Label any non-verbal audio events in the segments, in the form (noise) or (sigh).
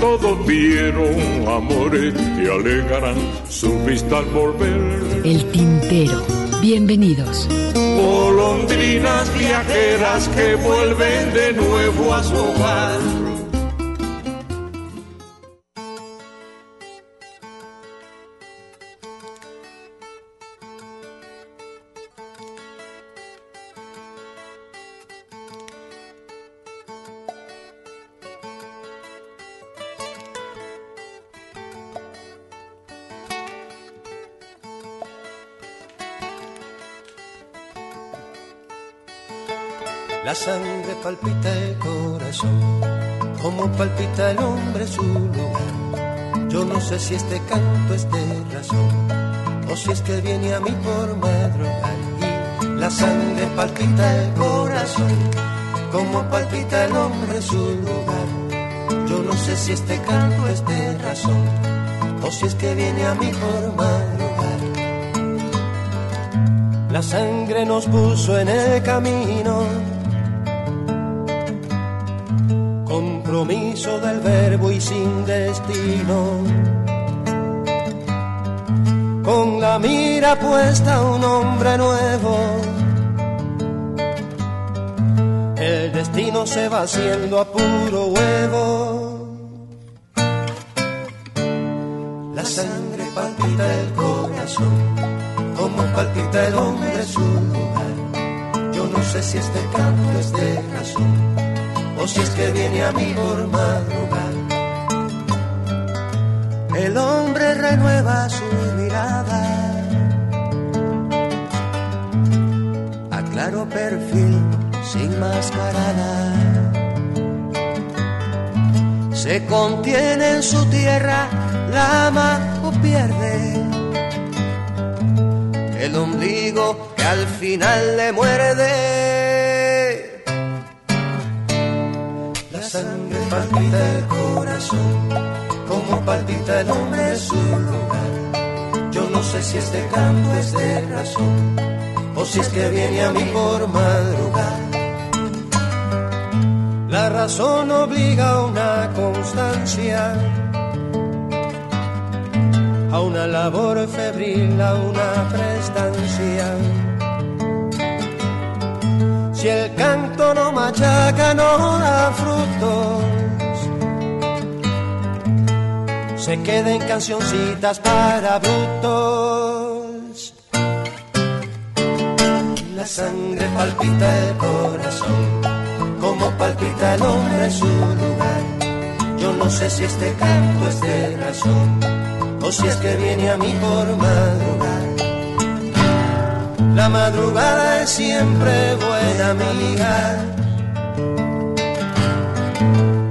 Todos vieron amores que alegarán su vista al volver. El tintero. Bienvenidos. Golondrinas viajeras que vuelven de nuevo a su hogar. Si este canto es de razón, o si es que viene a mí por madrugar. La sangre palpita el corazón, como palpita el hombre su lugar. Yo no sé si este canto es de razón, o si es que viene a mí por madrugar. La sangre nos puso en el camino compromiso del verbo y sin destino. Con la mira puesta a un hombre nuevo, el destino se va haciendo a puro huevo. La sangre palpita el corazón, como palpita el hombre su lugar. Yo no sé si este canto es de razón o si es que viene a mí por madrugar. El hombre renueva su perfil sin mascarada. Se contiene en su tierra, la ama o pierde el ombligo que al final le muerde. La sangre palpita el corazón, como palpita el hombre en su lugar. Yo no sé si este canto es de razón, o si es que viene a mí por madrugar. La razón obliga a una constancia, a una labor febril, a una prestancia. Si el canto no machaca, no da frutos. Se queden cancioncitas para brutos. Sangre palpita el corazón, como palpita el hombre en su lugar. Yo no sé si este canto es de razón, o si es que viene a mí por madrugar. La madrugada es siempre buena amiga.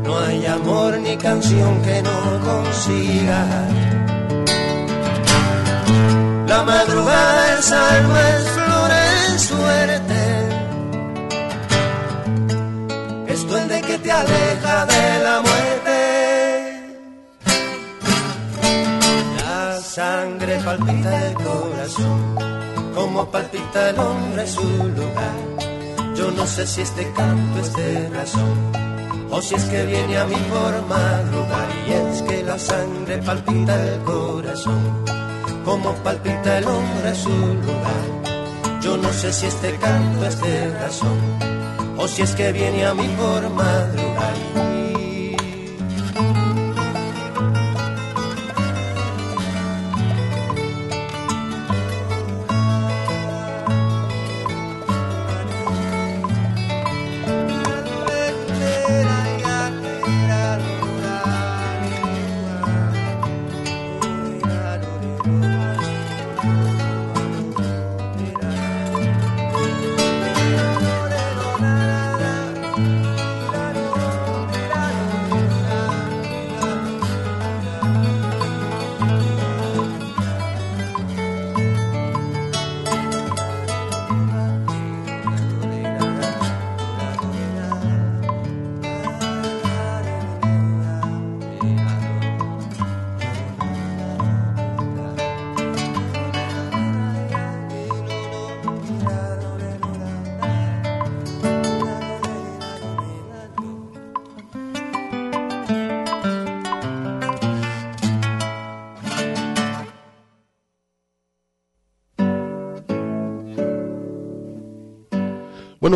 No hay amor ni canción que no consiga. La madrugada es es suerte. Es duende que te aleja de la muerte. La sangre palpita el corazón como palpita el hombre su lugar. Yo no sé si este canto es de razón, o si es que viene a mí por madrugar. Y es que la sangre palpita el corazón, como palpita el hombre su lugar. Yo no sé si este canto es de razón, o si es que viene a mí por madrugar.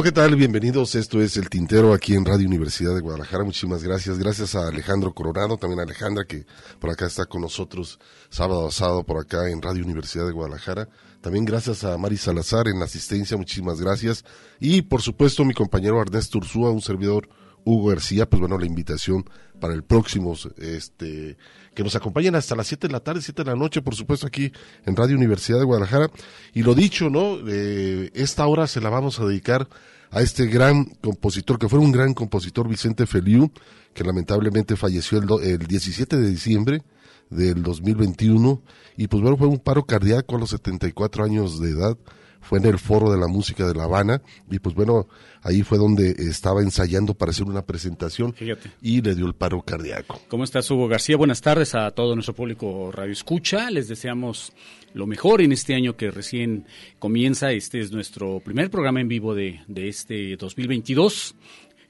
¿Qué tal? Bienvenidos. Esto es El Tintero aquí en Radio Universidad de Guadalajara. Muchísimas gracias. Gracias a Alejandro Coronado, también a Alejandra que por acá está con nosotros sábado a sábado por acá en Radio Universidad de Guadalajara. También gracias a Mari Salazar en la asistencia. Muchísimas gracias. Y por supuesto mi compañero Ernesto Ursúa, un servidor Hugo García, pues bueno, la invitación para el próximo, este, que nos acompañen hasta las 7 de la tarde, 7 de la noche, por supuesto, aquí en Radio Universidad de Guadalajara. Y lo dicho, ¿no? Eh, esta hora se la vamos a dedicar a este gran compositor, que fue un gran compositor, Vicente Feliu, que lamentablemente falleció el, el 17 de diciembre del 2021. Y pues bueno, fue un paro cardíaco a los 74 años de edad fue en el Foro de la Música de La Habana y pues bueno, ahí fue donde estaba ensayando para hacer una presentación y le dio el paro cardíaco. ¿Cómo estás, Hugo García? Buenas tardes a todo nuestro público Radio Escucha. Les deseamos lo mejor en este año que recién comienza. Este es nuestro primer programa en vivo de, de este 2022.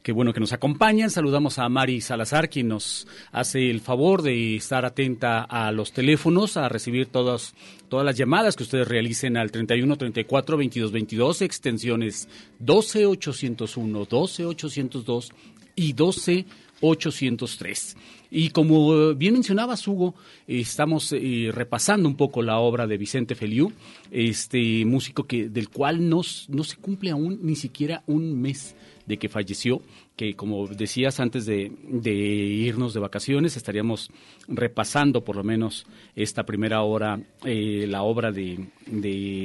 Qué bueno que nos acompañan. Saludamos a Mari Salazar, quien nos hace el favor de estar atenta a los teléfonos, a recibir todas, todas las llamadas que ustedes realicen al 31 34 22 22, extensiones 12 801, 12 802 y 12 803. Y como bien mencionaba Hugo, estamos eh, repasando un poco la obra de Vicente Feliu, este músico que, del cual no se cumple aún ni siquiera un mes de que falleció, que como decías antes de, irnos de vacaciones, estaríamos repasando por lo menos esta primera hora eh, la obra de,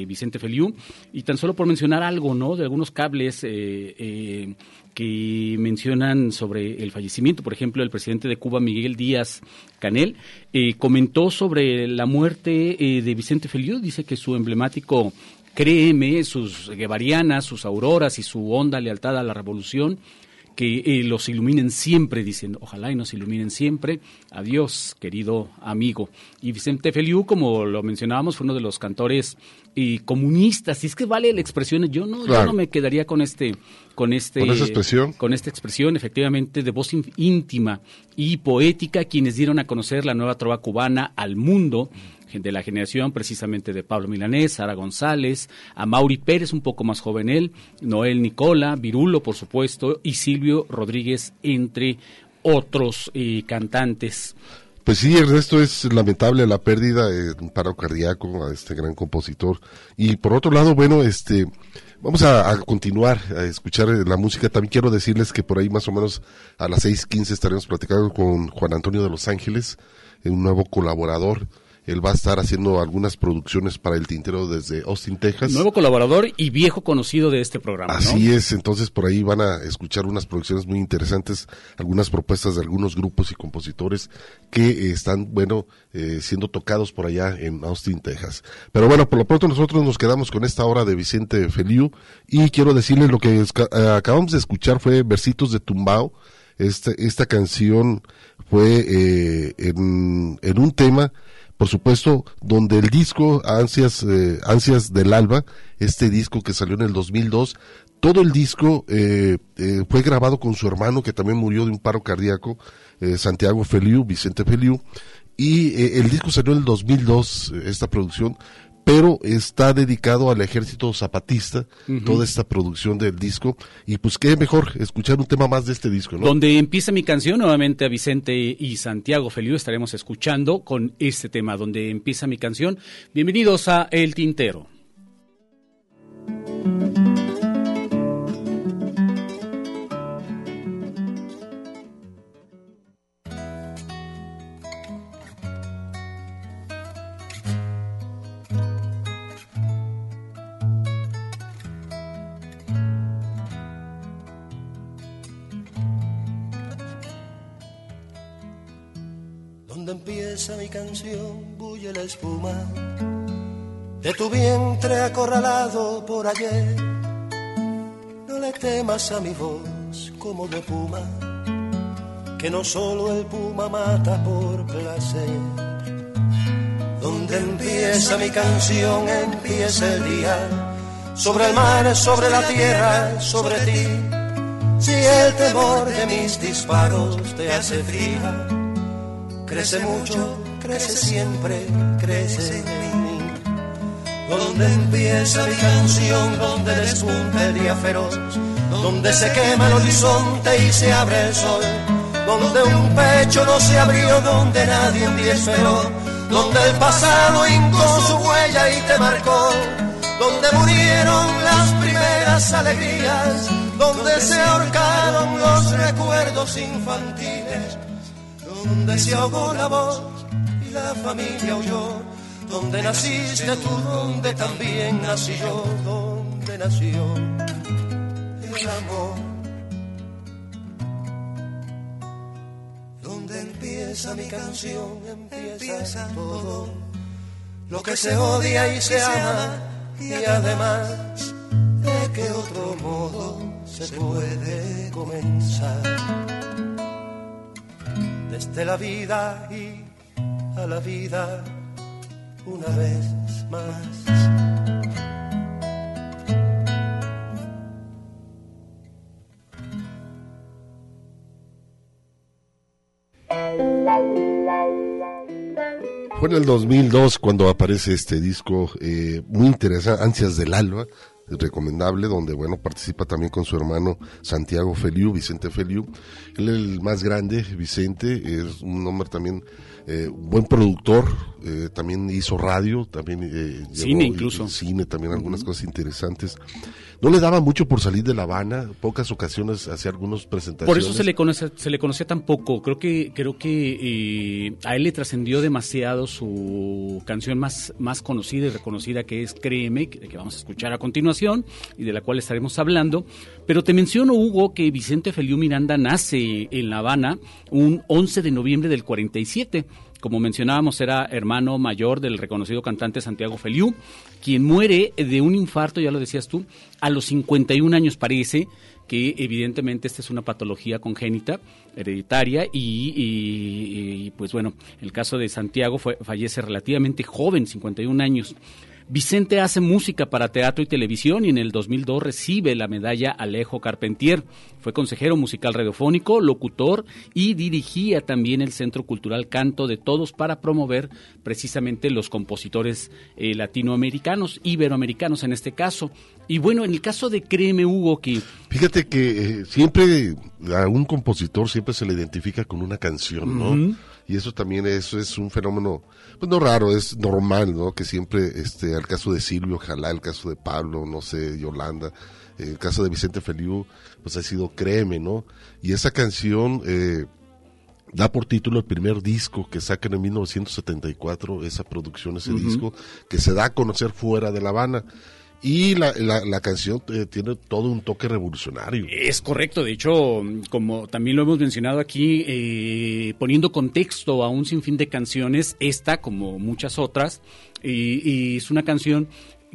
Vicente Feliu. Y tan solo por mencionar algo, ¿no? De algunos cables eh, eh, que mencionan sobre el fallecimiento, por ejemplo, el presidente de Cuba, Miguel Díaz Canel, comentó sobre la muerte de Vicente Feliu, dice que su emblemático créeme, sus guevarianas, sus auroras y su honda lealtad a la revolución, que eh, los iluminen siempre, diciendo, ojalá y nos iluminen siempre. Adiós, querido amigo. Y Vicente Feliu, como lo mencionábamos, fue uno de los cantores y comunistas. Y es que vale la expresión, yo no, yo no me quedaría con este, con este, con esa expresión, con esta expresión, efectivamente, de voz íntima y poética, quienes dieron a conocer la nueva trova cubana al mundo de la generación precisamente de Pablo Milanés, Sara González, a Mauri Pérez, un poco más joven él, Noel Nicola, Virulo, por supuesto, y Silvio Rodríguez, entre otros eh, cantantes. Pues sí, Ernesto, es lamentable la pérdida de un paro cardíaco a este gran compositor. Y por otro lado, bueno, este, vamos a, continuar a escuchar la música. También quiero decirles que por ahí más o menos a las 6.15 estaremos platicando con Juan Antonio de Los Ángeles, un nuevo colaborador él va a estar haciendo algunas producciones para el tintero desde Austin, Texas. Nuevo colaborador y viejo conocido de este programa. Así es, entonces por ahí van a escuchar unas producciones muy interesantes, algunas propuestas de algunos grupos y compositores que eh, están, bueno, eh, siendo tocados por allá en Austin, Texas. Pero bueno, por lo pronto nosotros nos quedamos con esta obra de Vicente Feliu y quiero decirles lo que eh, acabamos de escuchar fue Versitos de Tumbao. Esta, esta canción fue en, en un tema por supuesto, donde el disco Ansias, eh, Ansias del Alba, este disco que salió en el 2002, todo el disco eh, eh, fue grabado con su hermano que también murió de un paro cardíaco, Santiago Feliu, Vicente Feliu, y el disco salió en el 2002, esta producción, pero está dedicado al ejército zapatista, toda esta producción del disco, y pues qué mejor escuchar un tema más de este disco, ¿no? Donde empieza mi canción, nuevamente a Vicente y Santiago Feliu estaremos escuchando con este tema, donde empieza mi canción. Bienvenidos a El Tintero. Mi canción bulle la espuma de tu vientre acorralado por ayer. No le temas a mi voz como de puma, que no solo el puma mata por placer. Donde empieza mi canción, empieza el día, sobre el mar, sobre la tierra, sobre ti. Si el temor de mis disparos te hace fría, crece mucho, crece siempre, crece en mí. donde empieza mi canción, donde despunta el día feroz, donde se quema el horizonte y se abre el sol, donde un pecho no se abrió, donde nadie día esperó, donde el pasado hincó su huella y te marcó, donde murieron las primeras alegrías, donde se ahorcaron los recuerdos infantiles, donde se ahogó la voz y la familia huyó donde naciste tú, donde también nací yo, donde nació el amor. Donde empieza mi canción, empieza todo. Lo que se odia y se ama, y además, ¿de qué otro modo se puede comenzar? Desde la vida y a la vida una vez más. Fue en el 2002 cuando aparece este disco eh, muy interesante, Ansias del Alba, recomendable, donde bueno participa también con su hermano Santiago Feliu, Vicente Feliu. Él es el más grande, Vicente, es un hombre también eh, buen productor, eh, también hizo radio, también eh, cine incluso. Cine, también algunas cosas interesantes. No le daba mucho por salir de La Habana, pocas ocasiones hacía algunas presentaciones. Por eso se le conoce, se le conocía tan poco. Creo que creo que a él le trascendió demasiado su canción más más conocida y reconocida que es Créeme, que, vamos a escuchar a continuación y de la cual estaremos hablando. Pero te menciono Hugo que Vicente Feliu Miranda nace en La Habana un 11 de noviembre del 47 como mencionábamos, era hermano mayor del reconocido cantante Santiago Feliu, quien muere de un infarto, ya lo decías tú, a los 51 años parece que evidentemente esta es una patología congénita, hereditaria, y, pues bueno, el caso de Santiago fue, fallece relativamente joven, 51 años. Vicente hace música para teatro y televisión y en el 2002 recibe la medalla Alejo Carpentier. Fue consejero musical radiofónico, locutor y dirigía también el Centro Cultural Canto de Todos para promover precisamente los compositores eh, latinoamericanos, iberoamericanos en este caso. Y bueno, en el caso de Créeme Hugo que... Fíjate que eh, siempre a un compositor siempre se le identifica con una canción, ¿no? Y eso también eso es un fenómeno pues no raro, es normal, ¿no? Que siempre, este, al caso de Silvio, ojalá, el caso de Pablo, no sé, Yolanda, el caso de Vicente Feliu, pues ha sido Créeme, ¿no? Y esa canción eh, da por título el primer disco que sacan en 1974, esa producción, ese disco, que se da a conocer fuera de La Habana. Y la, la, canción eh, tiene todo un toque revolucionario. Es correcto, de hecho, como también lo hemos mencionado aquí, eh, poniendo contexto a un sinfín de canciones, esta, como muchas otras, y, es una canción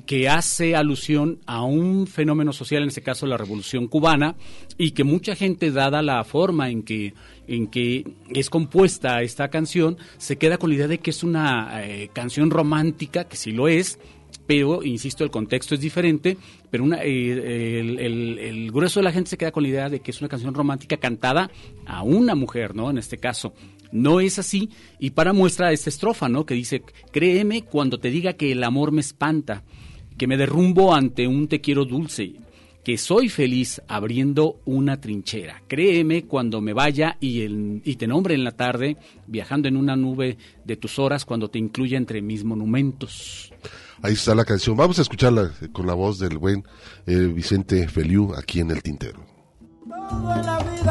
que hace alusión a un fenómeno social, en este caso la revolución cubana, y que mucha gente, dada la forma en que, en que es compuesta esta canción, se queda con la idea de que es una eh, canción romántica, que sí lo es, pero, insisto, el contexto es diferente, pero eh, el, grueso de la gente se queda con la idea de que es una canción romántica cantada a una mujer, ¿no? En este caso. No es así, y para muestra esta estrofa, ¿no? Que dice, créeme cuando te diga que el amor me espanta, que me derrumbo ante un te quiero dulce, que soy feliz abriendo una trinchera. Créeme cuando me vaya y, el, y te nombre en la tarde, viajando en una nube de tus horas cuando te incluya entre mis monumentos. Ahí está la canción. Vamos a escucharla con la voz del buen eh, Vicente Feliu aquí en el Tintero. Todo en la vida,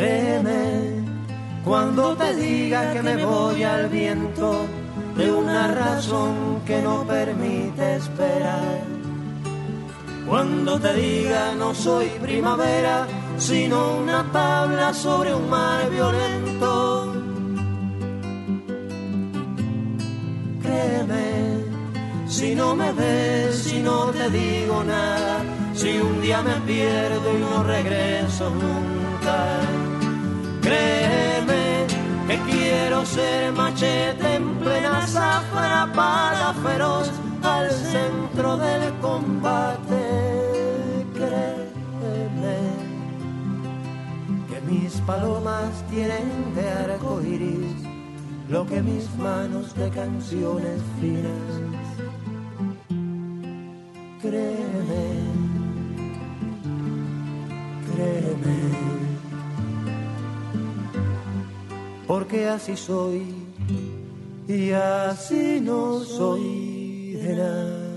Créeme cuando te diga que me voy al viento de una razón que no permite esperar. Cuando te diga no soy primavera, sino una tabla sobre un mar violento. Créeme, si no me ves, si no te digo nada, si un día me pierdo y no regreso nunca. Créeme que quiero ser machete en plena zafra para feroz al centro del combate. Créeme que mis palomas tienen de arco iris lo que mis manos de canciones finas. Créeme, créeme. Porque así soy y así no soy de nadie.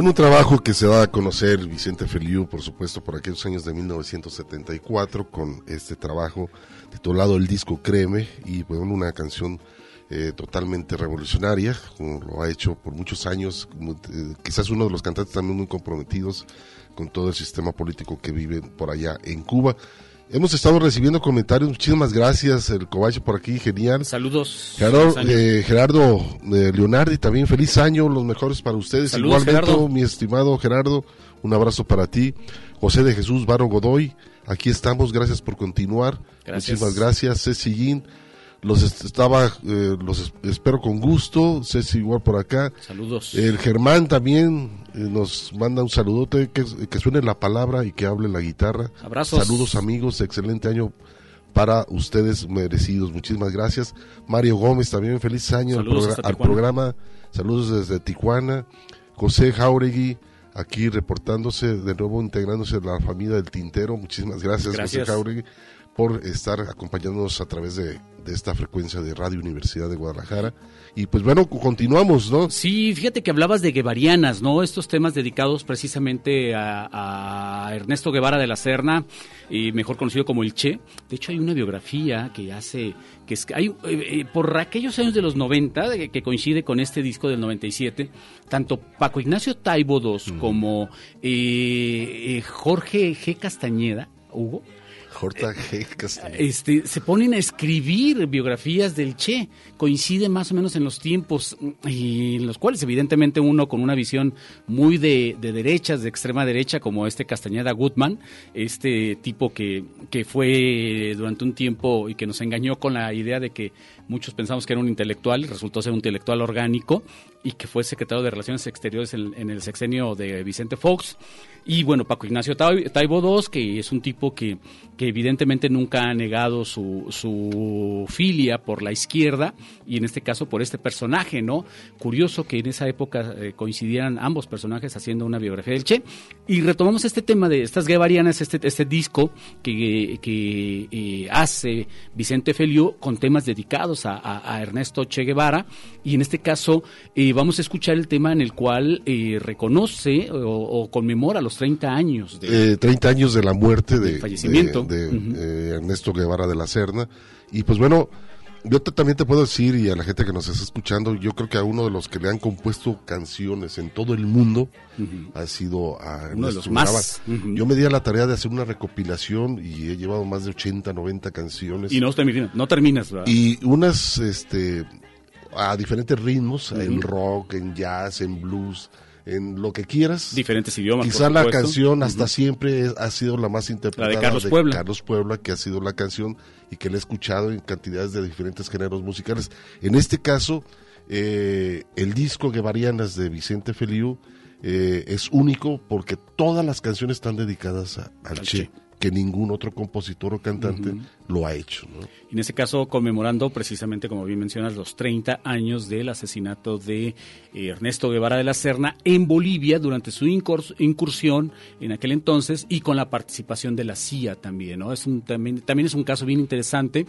Bueno, un trabajo que se da a conocer Vicente Feliu, por supuesto, por aquellos años de 1974, con este trabajo titulado El disco Créeme, y bueno, una canción eh, totalmente revolucionaria, como lo ha hecho por muchos años, eh, quizás uno de los cantantes también muy comprometidos con todo el sistema político que vive por allá en Cuba. Hemos estado recibiendo comentarios, muchísimas gracias, el Cobacho por aquí, genial. Saludos. Gerardo, eh, Gerardo eh, Leonardi, también feliz año, los mejores para ustedes. Saludos, Igualmente, Gerardo. mi estimado Gerardo, un abrazo para ti. José de Jesús Varo Godoy, aquí estamos, gracias por continuar. Gracias. Muchísimas gracias. Ceci Guín, los est- estaba, eh, los es- espero con gusto. Ceci igual por acá. Saludos. El Germán también eh, nos manda un saludote, que, que suene la palabra y que hable la guitarra. Abrazos. Saludos amigos, excelente año para ustedes merecidos. Muchísimas gracias. Mario Gómez también, feliz año al, Saludos hasta al programa. Saludos desde Tijuana. José Jauregui, aquí reportándose, de nuevo integrándose a la familia del Tintero. Muchísimas gracias, Gracias. José Jauregui, por estar acompañándonos a través de, de esta frecuencia de Radio Universidad de Guadalajara. Y pues bueno, continuamos, ¿no? Sí, fíjate que hablabas de guevarianas, ¿no? Estos temas dedicados precisamente a, a Ernesto Guevara de la Serna, y mejor conocido como el Che. De hecho, hay una biografía que hace, que es, hay, eh, eh, por aquellos años de los 90, de- que coincide con este disco del 97, tanto Paco Ignacio Taibo II como eh, eh, Jorge G. Castañeda, Hugo, Este, se ponen a escribir biografías del Che, coinciden más o menos en los tiempos, y en los cuales evidentemente uno con una visión muy de, de derechas, de extrema derecha, como este Castañeda Goodman, este tipo que, que fue durante un tiempo y que nos engañó con la idea de que muchos pensamos que era un intelectual, resultó ser un intelectual orgánico, y que fue secretario de Relaciones Exteriores en, el sexenio de Vicente Fox. Y bueno, Paco Ignacio Tai- Taibo II, que es un tipo que, que evidentemente nunca ha negado su, su filia por la izquierda, y en este caso por este personaje, ¿no? Curioso que en esa época eh, coincidieran ambos personajes haciendo una biografía del Che. Y retomamos este tema de estas guevarianas, este, este disco que, que eh, hace Vicente Feliu con temas dedicados a Ernesto Che Guevara, y en este caso eh, vamos a escuchar el tema en el cual eh, reconoce o, o conmemora los 30 años de, Eh, 30 años de la muerte de, fallecimiento. de- eh, Ernesto Guevara de la Serna. Y pues bueno, yo te- también te puedo decir, y a la gente que nos está escuchando, yo creo que a uno de los que le han compuesto canciones en todo el mundo ha sido a Uno de Ernesto los más. Ujú. Yo me di a la tarea de hacer una recopilación y he llevado más de 80, 90 canciones. y no terminas, no terminas ¿verdad? Y unas, este, a diferentes ritmos, en rock, en jazz, en blues, en lo que quieras. diferentes idiomas. Quizá por la canción hasta siempre es- ha sido la más interpretada La de Carlos Puebla. Carlos Puebla, que ha sido la canción y que la he escuchado en cantidades de diferentes géneros musicales. En este caso, eh, el disco Guevarianas de Vicente Feliu eh, es único porque todas las canciones están dedicadas a- al Al Che. Che. Que ningún otro compositor o cantante lo ha hecho. ¿no? En ese caso, conmemorando precisamente, como bien mencionas, los 30 años del asesinato de eh, Ernesto Guevara de la Serna en Bolivia durante su incursión en aquel entonces y con la participación de la CIA también. ¿no? Es un, también, también es un caso bien interesante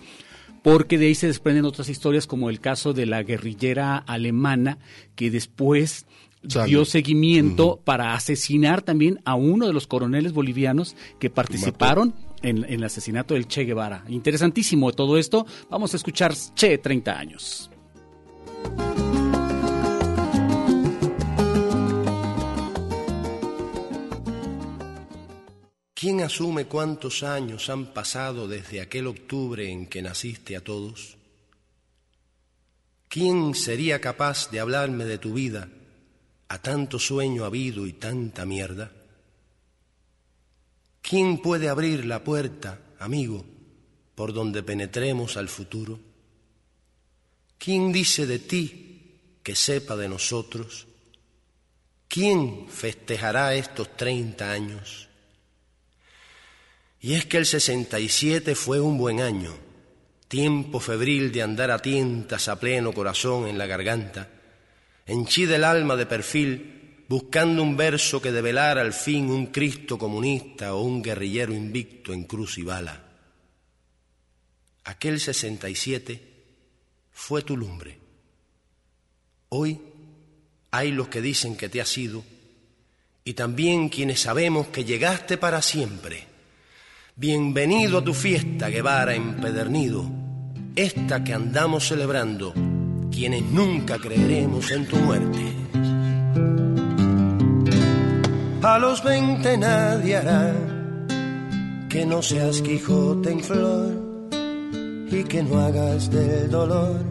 porque de ahí se desprenden otras historias como el caso de la guerrillera alemana que después dio seguimiento para asesinar también a uno de los coroneles bolivianos que participaron en, el asesinato del Che Guevara. Interesantísimo todo esto. Vamos a escuchar Che 30 años. ¿Quién asume cuántos años han pasado desde aquel octubre en que naciste a todos? ¿Quién sería capaz de hablarme de tu vida a tanto sueño habido y tanta mierda? ¿Quién puede abrir la puerta, amigo, por donde penetremos al futuro? ¿Quién dice de ti que sepa de nosotros? ¿Quién festejará estos treinta años? Y es que el 67 fue un buen año, tiempo febril de andar a tientas a pleno corazón en la garganta, henchida el alma de perfil, buscando un verso que develara al fin un Cristo comunista o un guerrillero invicto en cruz y bala. Aquel 67 fue tu lumbre. Hoy hay los que dicen que te has ido y también quienes sabemos que llegaste para siempre Bienvenido a tu fiesta, Guevara empedernido, esta que andamos celebrando, quienes nunca creeremos en tu muerte. A los veinte nadie hará que no seas Quijote en flor y que no hagas del dolor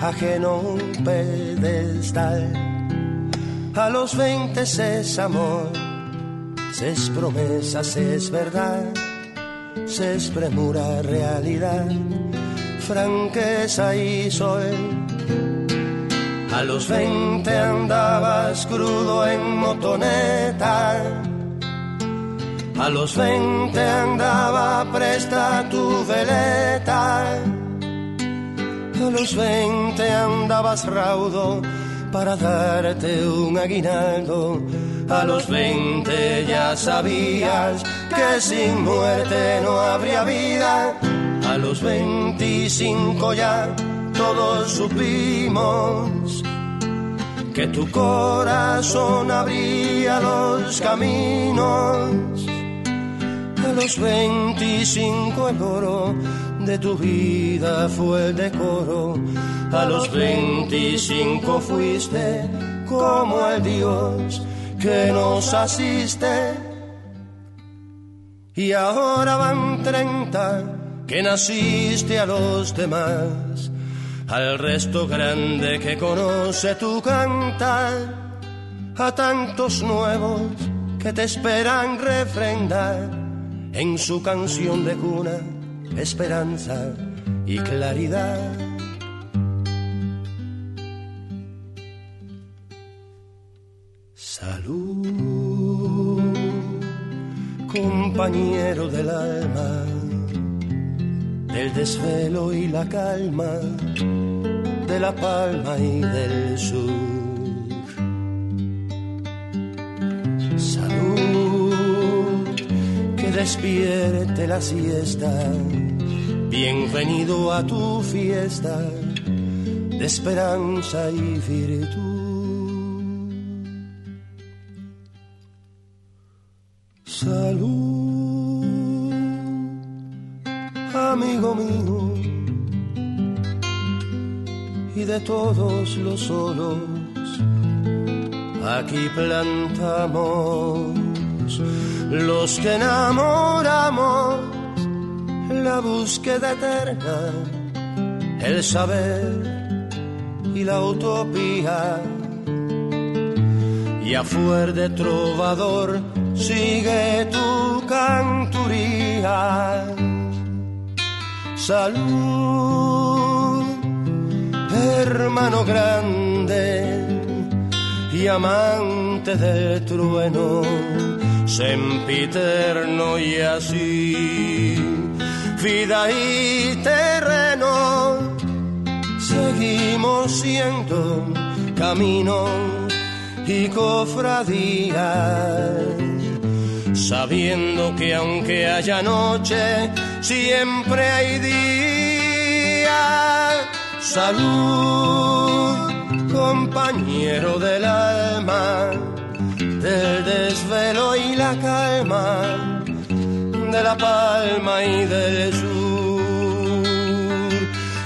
ajeno un pedestal. A los veinte es amor, es promesas, es verdad se espremura realidad, franqueza y sol. A los veinte andabas crudo en motoneta, a los veinte andaba presta tu veleta, a los veinte andabas raudo para darte un aguinaldo. A los veinte ya sabías que sin muerte no habría vida. A los veinticinco ya todos supimos que tu corazón abría los caminos. A los veinticinco el oro de tu vida fue el decoro. A los veinticinco fuiste como el Dios que nos asiste y ahora van treinta que naciste a los demás, al resto grande que conoce tu cantar, a tantos nuevos que te esperan refrendar en su canción de cuna, esperanza y claridad. Salud compañero del alma, del desvelo y la calma, de la palma y del sur. Salud, que despierte la siesta, bienvenido a tu fiesta de esperanza y virtud. Salud, amigo mío, y de todos los solos, aquí plantamos los que enamoramos la búsqueda eterna, el saber y la utopía. Y a fuer de trovador sigue tu canturía. Salud, hermano grande y amante del trueno, sempiterno y así, vida y terreno, seguimos siendo camino y cofradía, sabiendo que aunque haya noche, siempre hay día. Salud, compañero del alma del desvelo y la calma, de la palma y del sur.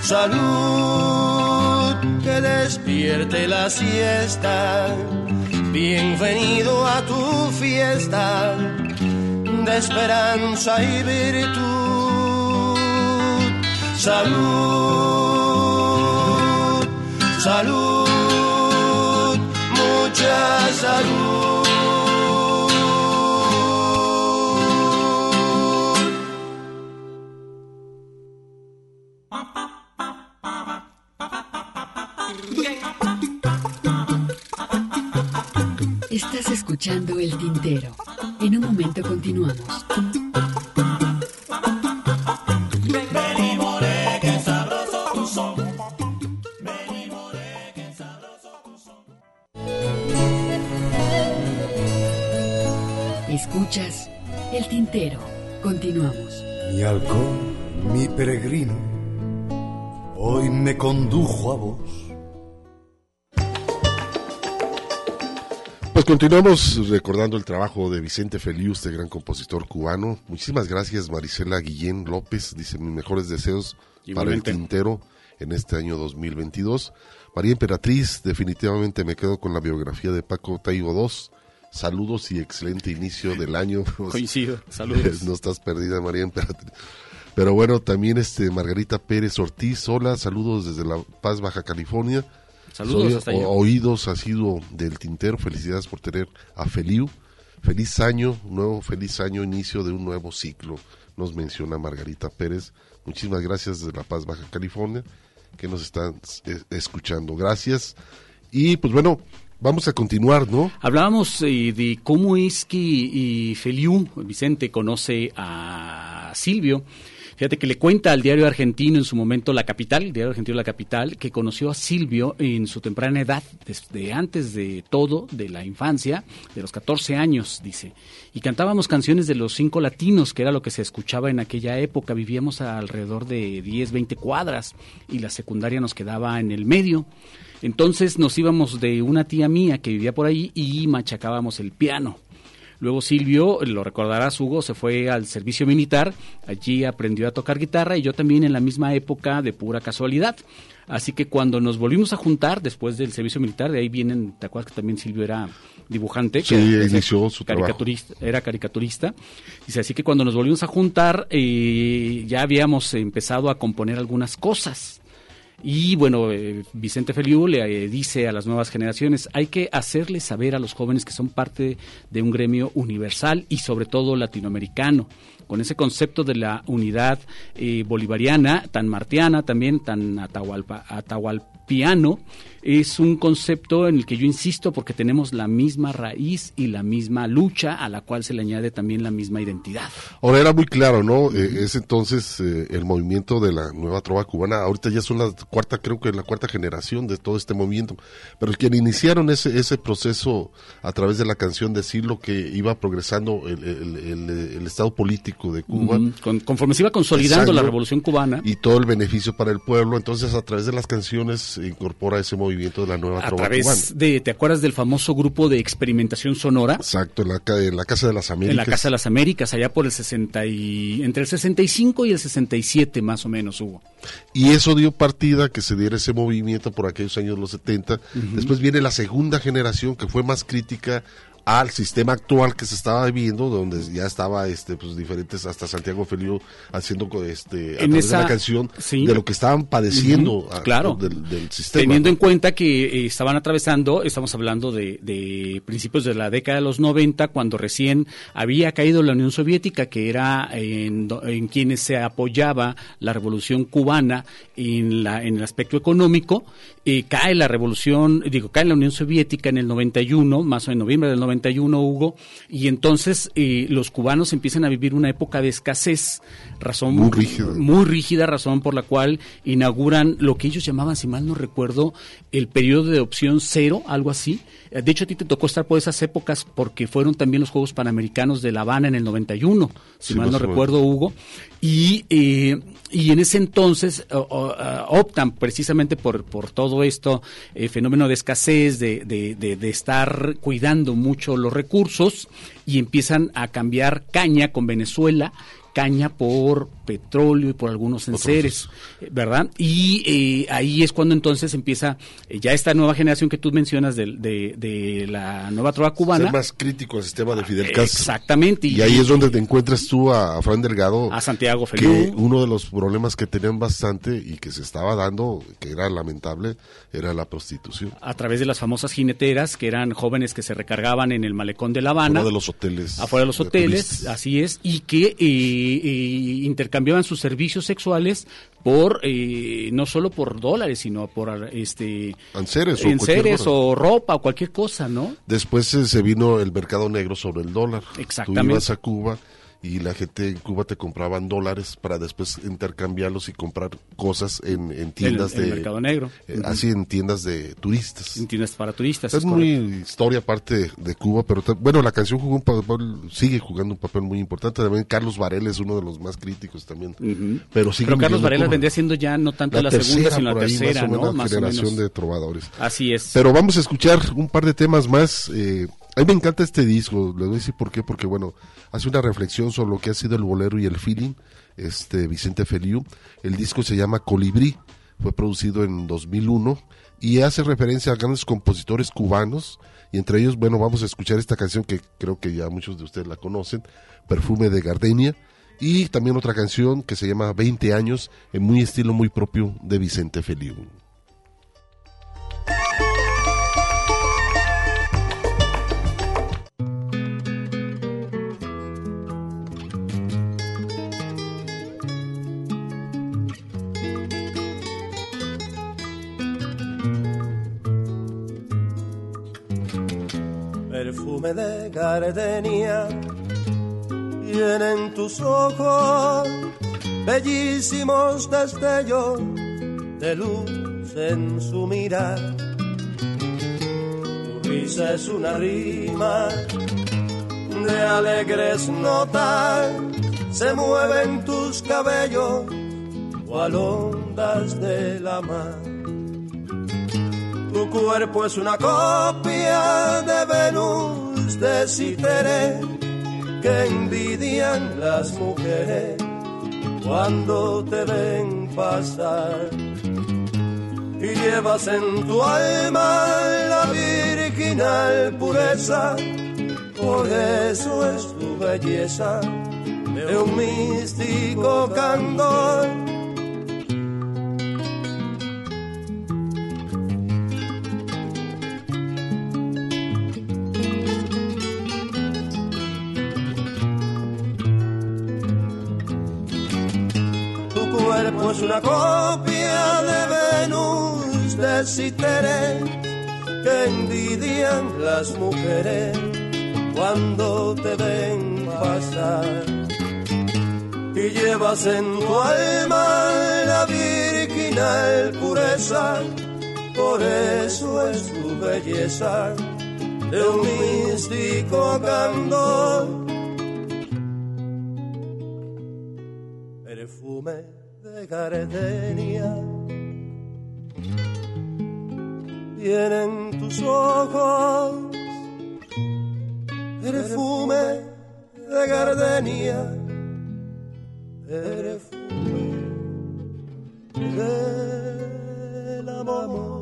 Salud que despierte la siesta, bienvenido a tu fiesta de esperanza y virtud. Salud, salud, mucha salud. Estás escuchando El Tintero. En un momento continuamos. Escuchas El Tintero. Continuamos. Mi halcón, mi peregrino, hoy me condujo a vos. Pues continuamos recordando el trabajo de Vicente Feliu, este gran compositor cubano. Muchísimas gracias Marisela Guillén López, dice mis mejores deseos para el tintero en este año 2022. María Emperatriz, definitivamente me quedo con la biografía de Paco Taibo II. Saludos y excelente inicio del año. (laughs) Coincido. Saludos. (laughs) no estás perdida, María Emperatriz. Pero bueno, también este Margarita Pérez Ortiz, hola, saludos desde La Paz, Baja California. Saludos Soy hasta allá. oídos ha sido del tintero. Felicidades por tener a Feliu. Feliz año, nuevo feliz año, inicio de un nuevo ciclo. Nos menciona Margarita Pérez. Muchísimas gracias desde La Paz, Baja California, que nos están eh, escuchando. Gracias. Y pues bueno, vamos a continuar, ¿no? Hablábamos eh, de cómo es que eh, Feliu, Vicente, conoce a Silvio. Fíjate que le cuenta al diario argentino en su momento La Capital, el diario argentino La Capital, que conoció a Silvio en su temprana edad, desde antes de todo, de la infancia, de los 14 años, dice. Y cantábamos canciones de los cinco latinos, que era lo que se escuchaba en aquella época. Vivíamos alrededor de 10, 20 cuadras y la secundaria nos quedaba en el medio. Entonces nos íbamos de una tía mía que vivía por ahí y machacábamos el piano. Luego Silvio, lo recordarás Hugo, se fue al servicio militar, allí aprendió a tocar guitarra y yo también en la misma época de pura casualidad. Así que cuando nos volvimos a juntar después del servicio militar, de ahí vienen, ¿te acuerdas que también Silvio era dibujante? Sí, Que inició su trabajo. caricaturista, era caricaturista. Dice, así que cuando nos volvimos a juntar, eh, ya habíamos empezado a componer algunas cosas. Y bueno, eh, Vicente Feliu le eh, dice a las nuevas generaciones, hay que hacerles saber a los jóvenes que son parte de un gremio universal y sobre todo latinoamericano, con ese concepto de la unidad eh, bolivariana, tan martiana también, tan atahualpa- atahualpiano, es un concepto en el que yo insisto porque tenemos la misma raíz y la misma lucha a la cual se le añade también la misma identidad. Ahora era muy claro, ¿no? Eh, es entonces eh, el movimiento de la nueva trova cubana. Ahorita ya son la cuarta, creo que la cuarta generación de todo este movimiento. Pero quienes iniciaron ese, ese proceso a través de la canción decir lo que iba progresando el, el- el- el estado político de Cuba. Con- conforme se iba consolidando la revolución cubana, Y todo el beneficio para el pueblo, entonces a través de las canciones se incorpora ese movimiento de la nueva a trova través cubana. de, ¿te acuerdas del famoso grupo de experimentación sonora? Exacto, en la, ca- en la Casa de las Américas. En la Casa de las Américas, allá por el 60 y, entre el 65 y el 67 más o menos hubo. Y eso dio partida a que se diera ese movimiento por aquellos años los 70. Después viene la segunda generación que fue más crítica al sistema actual que se estaba viviendo, donde ya estaba este pues diferentes hasta Santiago Feliu haciendo este a En través de la canción sí. de lo que estaban padeciendo Ujú, a- claro. del, del sistema. Teniendo en cuenta que eh, estaban atravesando, estamos hablando de, de principios de la década de los 90, cuando recién había caído la Unión Soviética, que era en, quienes se apoyaba la revolución cubana en, la, en el aspecto económico, eh, cae la revolución, digo, cae la Unión Soviética en el 91, más o en noviembre del 91, Hugo, y entonces eh, los cubanos empiezan a vivir una época de escasez, razón Muy rígida. muy rígida, razón por la cual inauguran lo que ellos llamaban, si mal no recuerdo, el periodo de opción cero, algo así. Eh, De hecho, a ti te tocó estar por esas épocas porque fueron también los Juegos Panamericanos de La Habana en el 91, si Sí, mal no recuerdo, Hugo. Y, eh, y en ese entonces ah, optan precisamente por, por todo esto, eh, fenómeno de escasez, de, de, de- de estar cuidando mucho los recursos y empiezan a cambiar caña con Venezuela caña por petróleo y por algunos enseres, ¿verdad? Y eh, ahí es cuando entonces empieza eh, ya esta nueva generación que tú mencionas de, de, de la nueva trova cubana. Ser más crítico al sistema de Fidel Castro. Exactamente. Y ahí es donde te encuentras tú a, a Fran Delgado. A Santiago Que Feliu. uno de los problemas que tenían bastante y que se estaba dando, que era lamentable, era la prostitución. a través de las famosas jineteras, que eran jóvenes que se recargaban en el malecón de La Habana. Uno de los hoteles. afuera de los de hoteles, turistas. así es, y que eh, eh, intercambiaban sus servicios sexuales por eh, no solo por dólares, sino por este Enseres o enseres ropa o cualquier cosa, ¿no? Después eh, se vino el mercado negro sobre el dólar. Exactamente. Tú ibas a Cuba y la gente en Cuba te compraban dólares para después intercambiarlos y comprar cosas en, en tiendas el de... mercado negro. eh, Así en tiendas de turistas. En tiendas para turistas. Es es muy correcto. historia aparte de Cuba, pero bueno, la canción jugó un papel, sigue jugando un papel muy importante. También Carlos Varela es uno de los más críticos también. Pero sigue Pero Carlos Varela vendría siendo ya no tanto la, segunda, sino la tercera, más o ¿no? Más o generación menos. de trovadores. Así es. Pero vamos a escuchar un par de temas más. eh, a mí me encanta este disco, les voy a decir por qué, porque bueno, hace una reflexión sobre lo que ha sido el bolero y el feeling, este Vicente Feliu. El disco se llama Colibrí, fue producido en 2001 y hace referencia a grandes compositores cubanos y entre ellos, bueno, vamos a escuchar esta canción que creo que ya muchos de ustedes la conocen, Perfume de Gardenia. Y también otra canción que se llama 20 años, en muy estilo muy propio de Vicente Feliu. Perfume de gardenia tienen tus ojos bellísimos destellos de luz en su mirar. Tu risa es una rima de alegres notas, se mueven tus cabellos cual ondas de la mar. Tu cuerpo es una copia de Venus de Citere que envidian las mujeres cuando te ven pasar. Y llevas en tu alma la virginal pureza, por eso es tu belleza de un místico candor. Una copia de Venus de Citere que envidian las mujeres cuando te ven pasar. Y llevas en tu alma la virginal pureza, por eso es tu belleza de un místico candor. perfume gardenia. Tienen tus ojos perfume de gardenia, perfume del amor.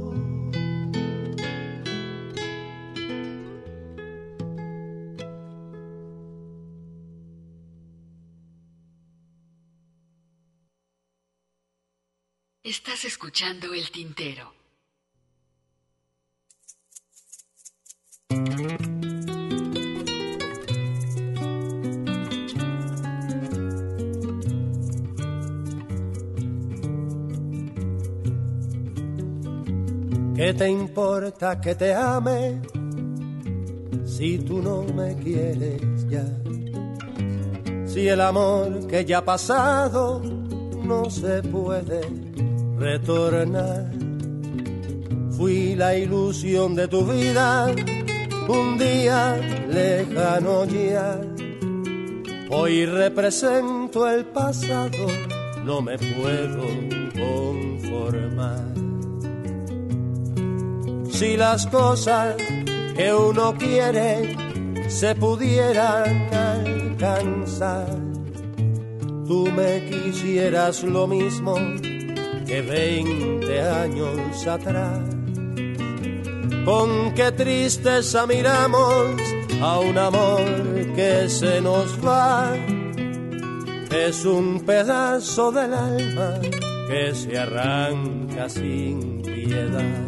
Estás escuchando el tintero. ¿Qué te importa que te ame? si tú no me quieres ya. Si el amor que ya ha pasado no se puede retornar. Fui la ilusión de tu vida, un día lejano ya. Hoy represento el pasado, no me puedo conformar. Si las cosas que uno quiere se pudieran alcanzar, tú me quisieras lo mismo que veinte años atrás. Con qué tristeza miramos a un amor que se nos va. Es un pedazo del alma que se arranca sin piedad.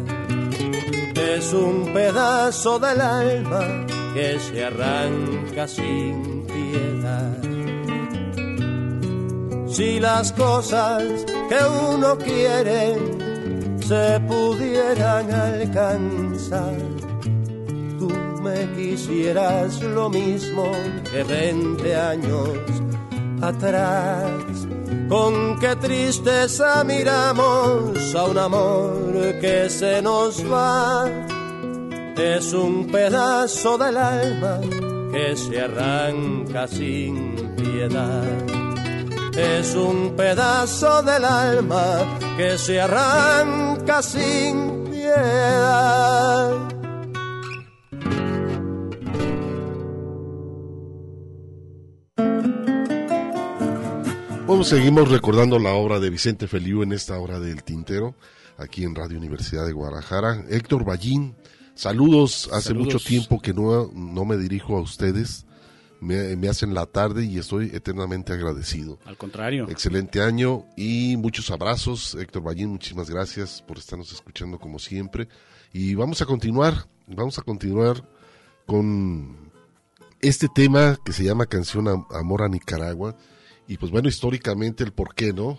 Es un pedazo del alma que se arranca sin piedad. Si las cosas que uno quiere se pudieran alcanzar, tú me quisieras lo mismo que veinte años atrás. Con qué tristeza miramos a un amor que se nos va. Es un pedazo del alma que se arranca sin piedad. Es un pedazo del alma que se arranca sin piedad. Bueno, seguimos recordando la obra de Vicente Feliu en esta hora del tintero, aquí en Radio Universidad de Guadalajara. Héctor Ballín, saludos. Hace Saludos. mucho tiempo que no, no me dirijo a ustedes. Me, me hacen la tarde y estoy eternamente agradecido. Al contrario. Excelente año y muchos abrazos. Héctor Ballín, muchísimas gracias por estarnos escuchando como siempre. Y vamos a continuar, vamos a continuar con este tema que se llama Canción Am- Amor a Nicaragua. Y pues bueno, históricamente el por qué, ¿no?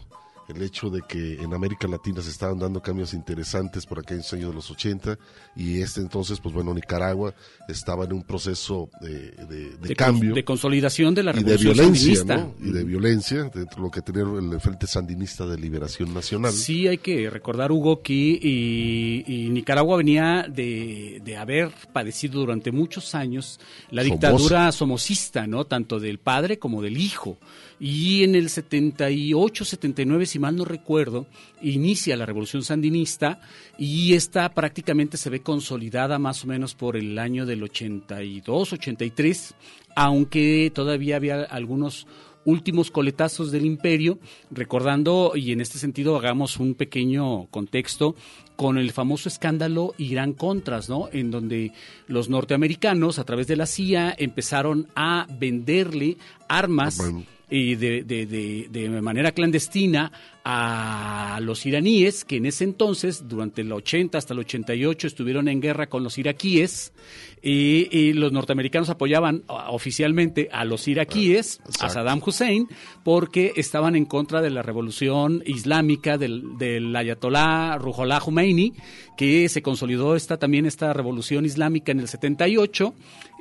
El hecho de que en América Latina se estaban dando cambios interesantes por aquellos años de los 80 y este entonces, pues bueno, Nicaragua estaba en un proceso de, de- de de, cambio con- de consolidación de la y de revolución violencia. Y de violencia, dentro de lo que tenía el Frente Sandinista de Liberación Nacional. Sí, hay que recordar, Hugo, que y- y Nicaragua venía de, de haber padecido durante muchos años la Somoza. dictadura somocista, ¿no? Tanto del padre como del hijo. Y en el 78, 79, si mal no recuerdo, inicia la revolución sandinista y esta prácticamente se ve consolidada más o menos por el año del 82, 83, aunque todavía había algunos últimos coletazos del imperio, recordando, y en este sentido hagamos un pequeño contexto, con el famoso escándalo Irán-Contras, ¿no? En donde los norteamericanos, a través de la CIA, empezaron a venderle armas Bueno. Y de, de- de- de manera clandestina a los iraníes, que en ese entonces, durante el 80 hasta el 88, estuvieron en guerra con los iraquíes, y, y los norteamericanos apoyaban oficialmente a los iraquíes, a. Saddam Hussein, porque estaban en contra de la revolución islámica del, del ayatolá Ruhollah Khomeini, que se consolidó esta, también esta revolución islámica en el 78,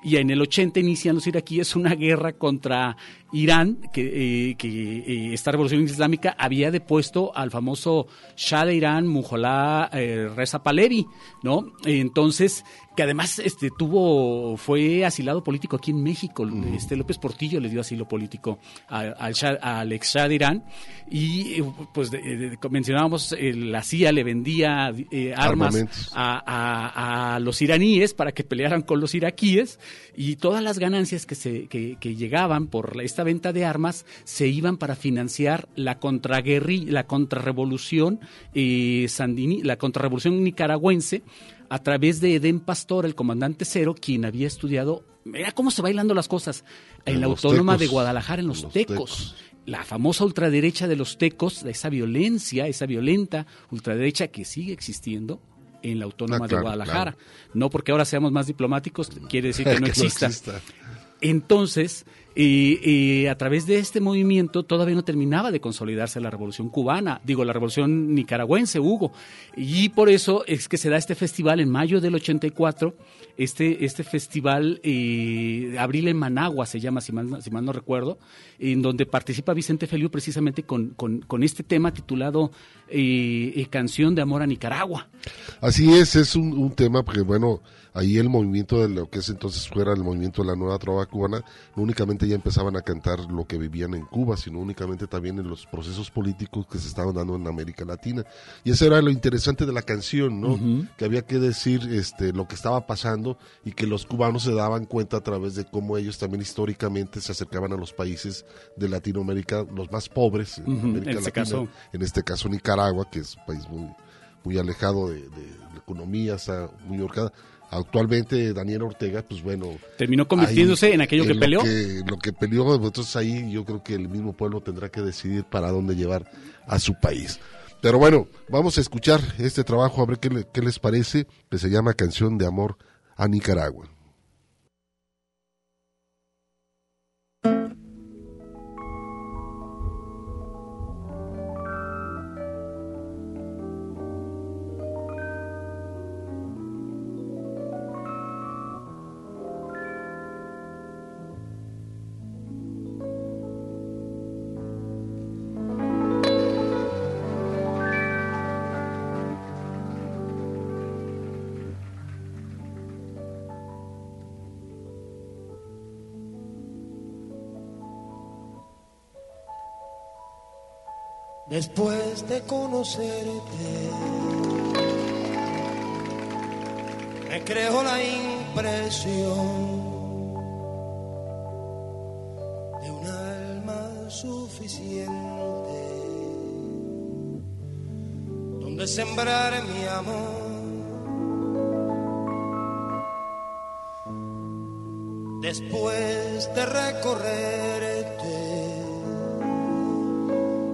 y en el 80 inician los iraquíes una guerra contra Irán, que, eh, que eh, esta revolución islámica había depuesto al famoso Shah de Irán, Mujolá eh, Reza Pahlavi, ¿no? Entonces, que además este tuvo fue asilado político aquí en México, este López Portillo le dio asilo político al, Shah- al ex Shah de Irán. Y pues de- de- mencionábamos la CIA le vendía armas a, a- a los iraníes para que pelearan con los iraquíes. Y todas las ganancias que, se, que, que llegaban por la- esta venta de armas se iban para financiar la contraguerri, la contrarrevolución eh, sandini- la contrarrevolución nicaragüense a través de Edén Pastor, el comandante cero, quien había estudiado, mira cómo se bailando las cosas, en, En la Autónoma tecos, de Guadalajara, en los, los tecos. tecos. La famosa ultraderecha de los tecos, esa violencia, esa violenta ultraderecha que sigue existiendo en la Autónoma Ah, claro, de Guadalajara. claro. No porque ahora seamos más diplomáticos quiere decir (laughs) que no Que exista. Entonces, Y, a través de este movimiento todavía no terminaba de consolidarse la revolución cubana, digo, la revolución nicaragüense, Hugo. Y por eso es que se da este festival en mayo del 84, este, este festival eh, Abril en Managua se llama, si mal, si mal no recuerdo, en donde participa Vicente Feliu precisamente con, con, este tema titulado eh, eh, Canción de Amor a Nicaragua. Así es, es un, un tema porque, bueno, ahí el movimiento de lo que es entonces fuera el movimiento de la nueva trova cubana, no únicamente ya empezaban a cantar lo que vivían en Cuba, sino únicamente también en los procesos políticos que se estaban dando en América Latina. Y eso era lo interesante de la canción, ¿no? Que había que decir este, lo que estaba pasando y que los cubanos se daban cuenta a través de cómo ellos también históricamente se acercaban a los países de Latinoamérica, los más pobres en América en este Latina, caso. en este caso Nicaragua, que es un país muy muy alejado de, la economía, está muy orcada actualmente Daniel Ortega, pues bueno. Terminó convirtiéndose en aquello que peleó. Lo que, peleó, entonces ahí yo creo que el mismo pueblo tendrá que decidir para dónde llevar a su país. Pero bueno, vamos a escuchar este trabajo, a ver qué, qué les parece, que se llama Canción de Amor a Nicaragua. Después de conocerte, me creo la impresión de un alma suficiente donde sembrar mi amor. Después de recorrerte,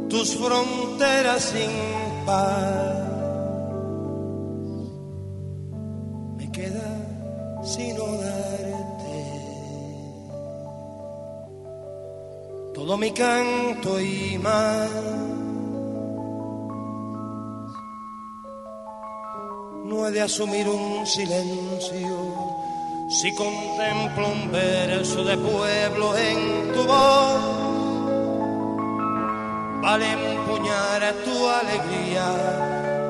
tus fronteras sin paz. Me queda sino darte todo mi canto y más. No he de asumir un silencio si contemplo un verso de pueblo en tu voz vale empuñar a tu alegría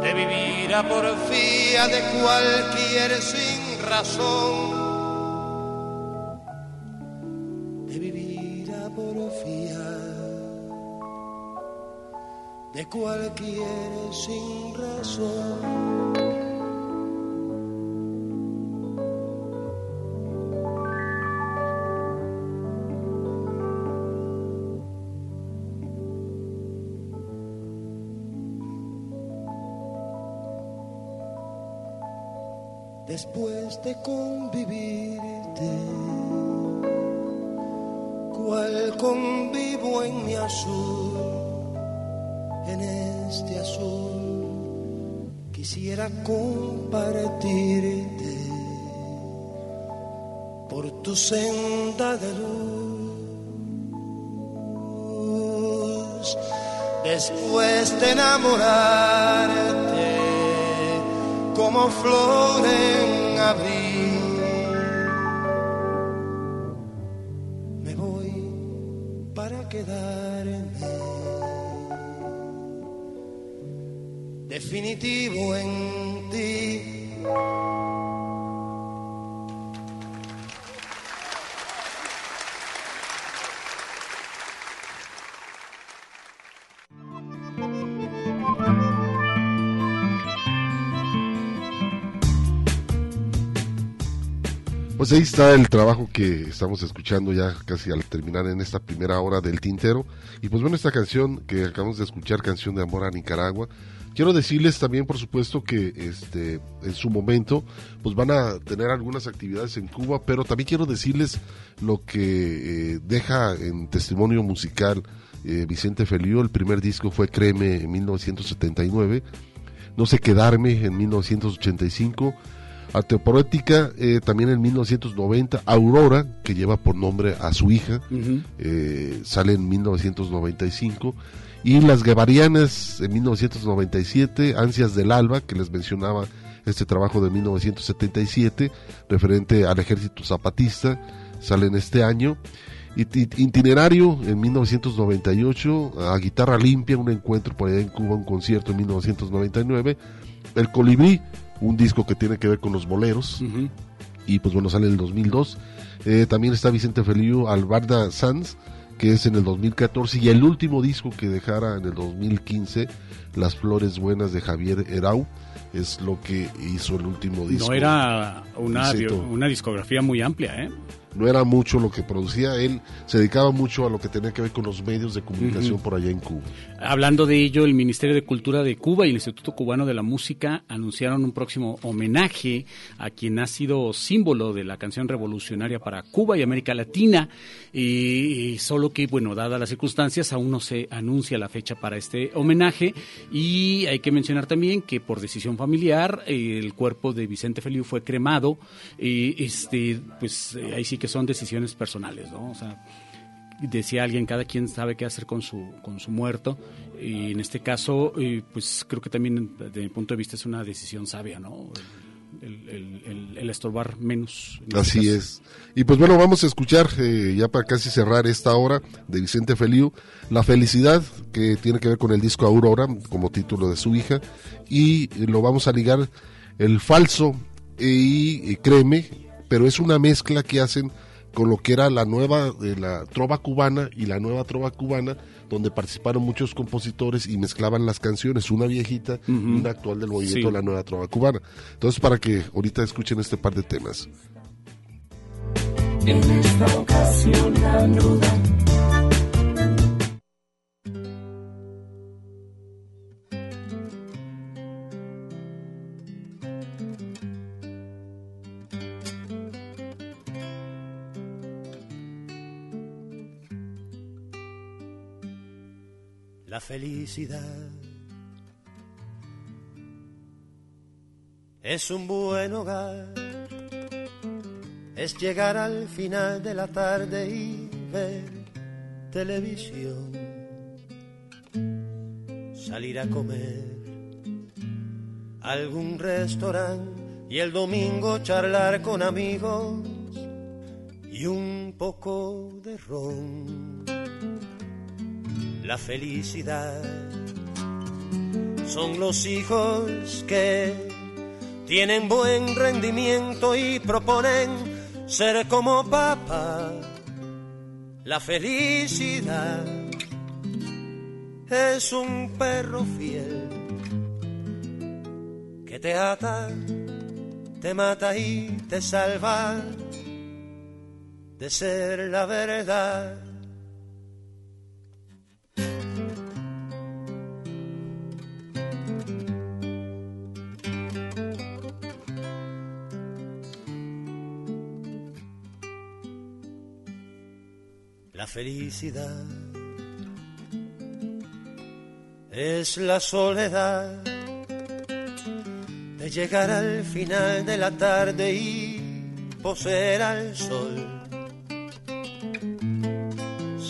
de vivir a porfía de cualquier sin razón. De vivir a porfía de cualquier sin razón. Después de convivirte, cual convivo en mi azul, en este azul, quisiera compartirte por tu senda de luz, después de enamorarte como flor en abril. Me voy para quedarme definitivo en Pues ahí está el trabajo que estamos escuchando ya casi al terminar en esta primera hora del tintero. Y pues bueno, esta canción que acabamos de escuchar, canción de amor a Nicaragua. Quiero decirles también, por supuesto, que este en su momento pues van a tener algunas actividades en Cuba, pero también quiero decirles lo que eh, deja en testimonio musical eh, Vicente Feliu. El primer disco fue Créeme en 1979, No sé quedarme en 1985 Arte Poética, eh, también en 1990, Aurora, que lleva por nombre a su hija, eh, sale en 1995, y Las Guevarianas en 1997, Ansias del Alba, que les mencionaba este trabajo de 1977, referente al ejército zapatista, sale en este año. Itinerario en 1998, a Guitarra Limpia, un encuentro por allá en Cuba, un concierto en 1999. El Colibrí, un disco que tiene que ver con los boleros. Y pues bueno, sale en el 2002. Eh, también está Vicente Feliu Albarda Sanz, que es en el 2014. Y el último disco que dejara en el 2015, Las Flores Buenas de Javier Erau es lo que hizo el último disco. No era una, una discografía muy amplia, ¿eh? No era mucho lo que producía, él se dedicaba mucho a lo que tenía que ver con los medios de comunicación por allá en Cuba. Hablando de ello, el Ministerio de Cultura de Cuba y el Instituto Cubano de la Música anunciaron un próximo homenaje a quien ha sido símbolo de la canción revolucionaria para Cuba y América Latina, y, solo que, bueno, dadas las circunstancias, aún no se anuncia la fecha para este homenaje, y hay que mencionar también que por decisión familiar, el cuerpo de Vicente Feliu fue cremado, y este, pues ahí sí que son decisiones personales, ¿no? O sea, decía alguien, cada quien sabe qué hacer con su, con su muerto, y en este caso, pues creo que también desde mi punto de vista es una decisión sabia, ¿no? El, estorbar menos. Este Así es. Y pues bueno, vamos a escuchar, eh, ya para casi cerrar esta hora, de Vicente Feliu, La Felicidad, que tiene que ver con el disco Aurora, como título de su hija, y lo vamos a ligar el falso y créeme, pero es una mezcla que hacen con lo que era la nueva eh, la trova cubana y la nueva trova cubana donde participaron muchos compositores y mezclaban las canciones, una viejita y una actual del movimiento la nueva trova cubana. Entonces para que ahorita escuchen este par de temas. En esta ocasión la felicidad. Es un buen hogar, es llegar al final de la tarde y ver televisión, salir a comer algún restaurante y el domingo charlar con amigos y un poco de ron la felicidad. Son los hijos que tienen buen rendimiento y proponen ser como papá. La felicidad es un perro fiel que te ata, te mata y te salva de ser la verdad. La felicidad es la soledad de llegar al final de la tarde y poseer al sol,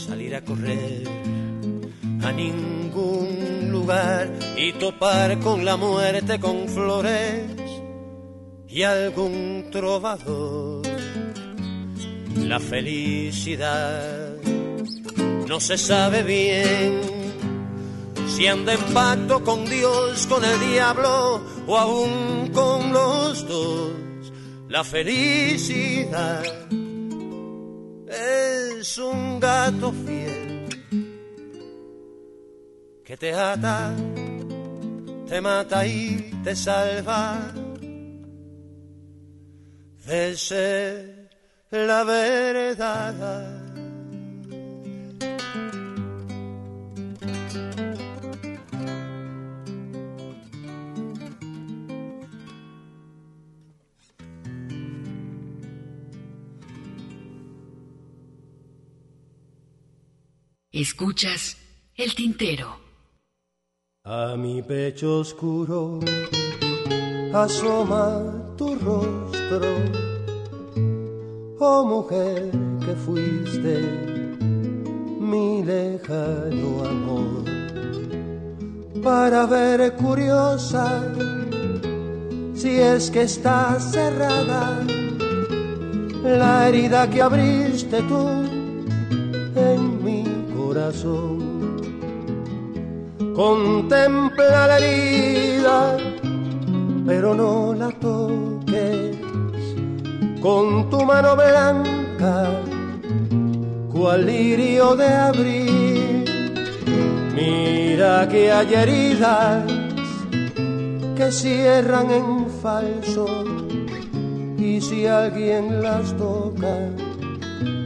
salir a correr a ningún lugar y topar con la muerte con flores y algún trovador. La felicidad no se sabe bien si anda en pacto con Dios, con el diablo o aún con los dos. La felicidad es un gato fiel que te ata, te mata y te salva de la verdad. Escuchas el tintero. A mi pecho oscuro asoma tu rostro, oh mujer que fuiste mi lejano amor, para ver curiosa si es que está cerrada la herida que abriste tú Contempla la herida, pero no la toques con tu mano blanca, cual lirio de abril. Mira que hay heridas que cierran en falso y si alguien las toca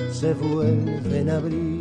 se vuelven a abrir.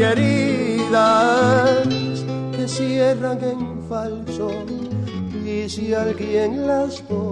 Heridas que cierran en falso y si alguien las toca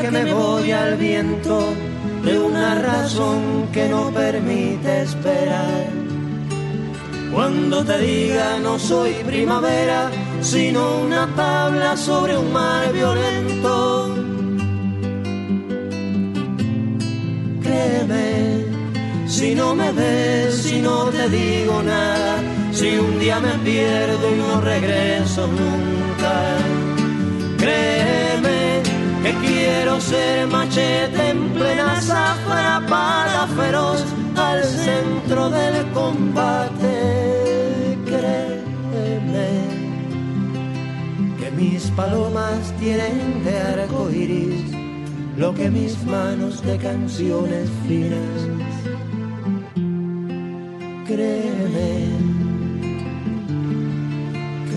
que me voy al viento de una razón que no permite esperar. Cuando te diga no soy primavera, sino una tabla sobre un mar violento. Créeme, si no me ves, si no te digo nada, si un día me pierdo y no regreso nunca. Créeme que quiero ser machete en plena zafra para feroz al centro del combate. Créeme que mis palomas tienen de arco iris lo que mis manos de canciones finas. Créeme,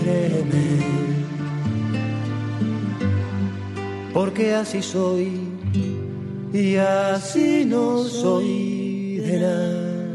créeme. Porque así soy y así no soy de nadie.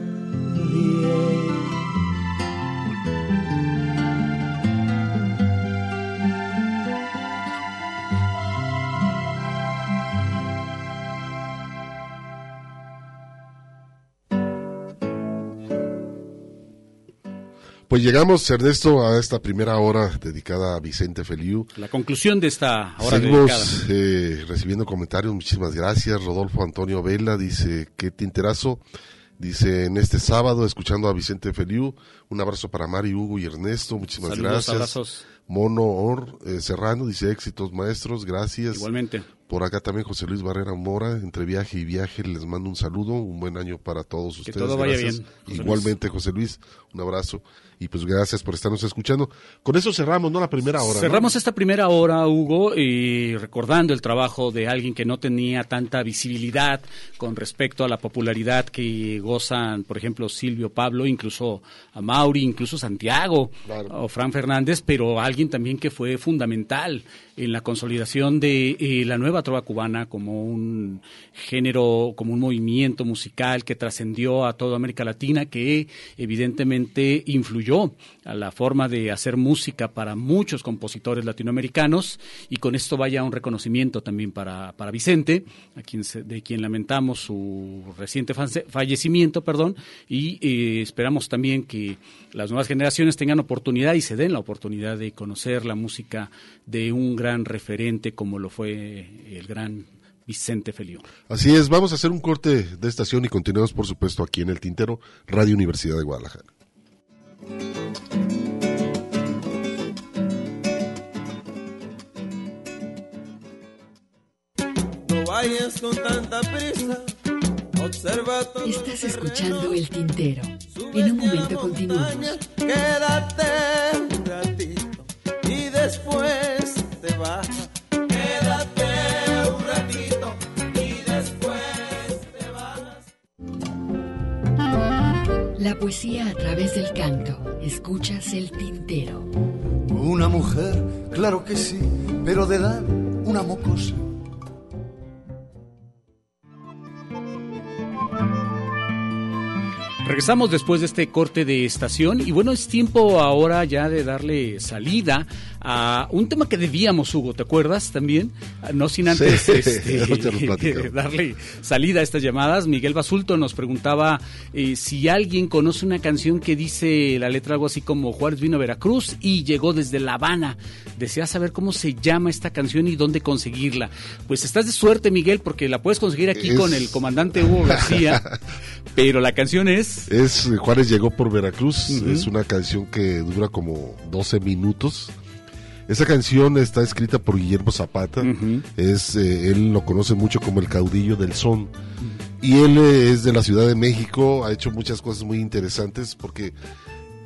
Pues llegamos, Ernesto, a esta primera hora dedicada a Vicente Feliu. La conclusión de esta hora Seguimos eh, recibiendo comentarios, muchísimas gracias. Rodolfo Antonio Vela dice, qué tinterazo. Dice, en este sábado, escuchando a Vicente Feliu, un abrazo para Mari, Hugo y Ernesto, muchísimas Saludos, gracias. abrazos. Mono Or, eh, Serrano dice, éxitos maestros, gracias. Igualmente. Por acá también José Luis Barrera Mora, entre viaje y viaje, les mando un saludo, un buen año para todos ustedes. todo vaya bien, Igualmente, José Luis, un abrazo y pues gracias por estarnos escuchando. Con eso cerramos, ¿no? La primera hora. Cerramos esta primera hora, Hugo, y recordando el trabajo de alguien que no tenía tanta visibilidad con respecto a la popularidad que gozan, por ejemplo, Silvio Pablo, incluso a Mauri, incluso Santiago o Fran Fernández, pero alguien también que fue fundamental en la consolidación de eh, la nueva trova cubana como un género, como un movimiento musical que trascendió a toda América Latina, que evidentemente influyó a la forma de hacer música para muchos compositores latinoamericanos y con esto vaya un reconocimiento también para, para Vicente, a quien de quien lamentamos su reciente fallecimiento, perdón, y eh, esperamos también que las nuevas generaciones tengan oportunidad y se den la oportunidad de conocer la música de un gran referente como lo fue el gran Vicente Feliu. Así es, vamos a hacer un corte de estación y continuamos por supuesto aquí en el Tintero, Radio Universidad de Guadalajara. No vayas con tanta prisa. Observa todo Estás escuchando el tintero. En un momento continuamos. Quédate un ratito y después te vas. La poesía a través del canto. Escuchas el tintero. Una mujer, claro que sí, pero de edad una mocosa. Regresamos después de este corte de estación y bueno, es tiempo ahora ya de darle salida a un tema que debíamos, Hugo, ¿te acuerdas también? No sin antes Sí, (laughs) este, (laughs) darle salida a estas llamadas. Miguel Basulto nos preguntaba eh, si alguien conoce una canción que dice la letra algo así como Juárez vino a Veracruz y llegó desde La Habana. Desea saber cómo se llama esta canción y dónde conseguirla. Pues estás de suerte, Miguel, porque la puedes conseguir aquí Es- con el comandante Hugo García. (laughs) pero la canción es... Es Juárez llegó por Veracruz, es una canción que dura como 12 minutos. Esa canción está escrita por Guillermo Zapata, es eh, él lo conoce mucho como el caudillo del son. Y él eh, es de la Ciudad de México, ha hecho muchas cosas muy interesantes porque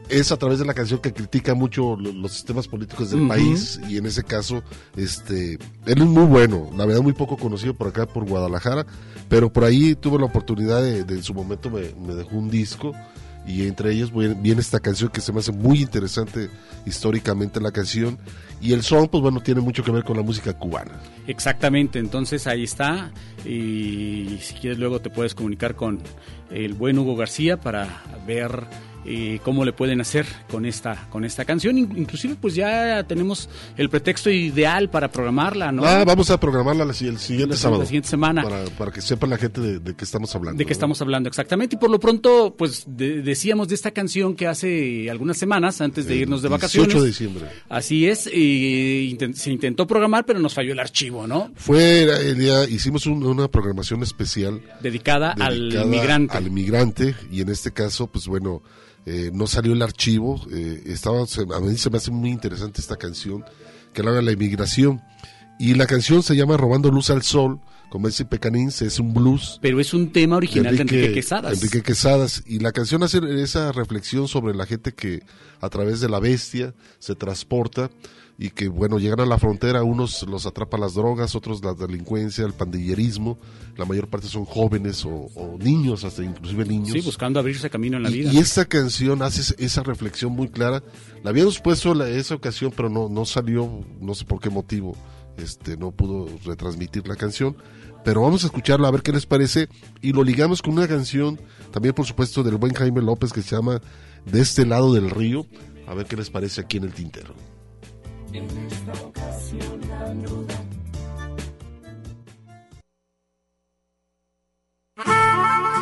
es a través de la canción que critica mucho lo- los sistemas políticos del país y en ese caso este él es muy bueno, la verdad muy poco conocido por acá por Guadalajara, pero por ahí tuve la oportunidad de, de en su momento me, me dejó un disco y entre ellos viene esta canción que se me hace muy interesante históricamente la canción y el son pues bueno tiene mucho que ver con la música cubana. Exactamente, entonces ahí está. Y si quieres luego te puedes comunicar con el buen Hugo García para ver eh, cómo le pueden hacer con esta con esta canción. In- Inclusive pues ya tenemos el pretexto ideal para programarla, ¿no? Ah, vamos a programarla la- el siguiente La- sábado. la siguiente semana. Para, para que sepa la gente de, de qué estamos hablando. De qué ¿no? estamos hablando exactamente. Y por lo pronto, pues de- decíamos de esta canción que hace algunas semanas antes de El irnos de 18 vacaciones. de diciembre. Así es, y se intentó programar, pero nos falló el archivo, ¿no? Fue el día, hicimos un- una programación especial Dedicada, al dedicada migrante. al migrante, y en este caso, pues bueno, eh, no salió el archivo, eh, estaba, a mí se me hace muy interesante esta canción, que habla de la inmigración, y la canción se llama Robando Luz al Sol, como dice Pecanins, es un blues. Pero es un tema original de Enrique, Quesadas. Enrique Quesadas. Y la canción hace esa reflexión sobre la gente que a través de la bestia se transporta y que, bueno, llegan a la frontera, unos los atrapa las drogas, otros la delincuencia, el pandillerismo, la mayor parte son jóvenes o, o niños, hasta inclusive niños. Sí, buscando abrirse camino en la Y- vida. Y, esta canción hace es- esa reflexión muy clara. La habíamos puesto la- esa ocasión, pero no, no salió, no sé por qué motivo, este, no pudo retransmitir la canción. Pero vamos a escucharla a ver qué les parece. Y lo ligamos con una canción, también por supuesto, del buen Jaime López que se llama De este lado del río. A ver qué les parece aquí en el tintero. En esta ocasión la duda. (laughs)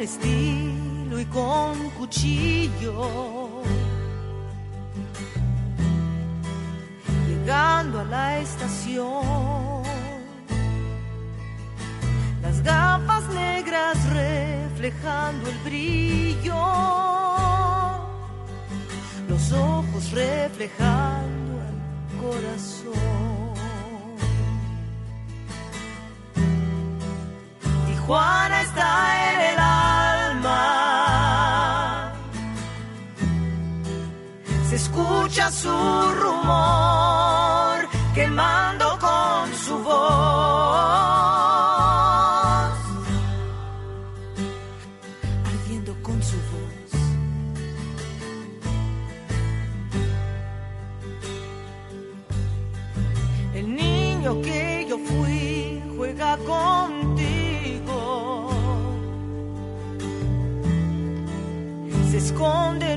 estilo y con cuchillo. Llegando a la estación, las gafas negras reflejando el brillo, los ojos reflejando el corazón. Juana está en. Se escucha su rumor quemando con su voz, ardiendo con su voz. El niño que yo fui juega contigo. Se esconde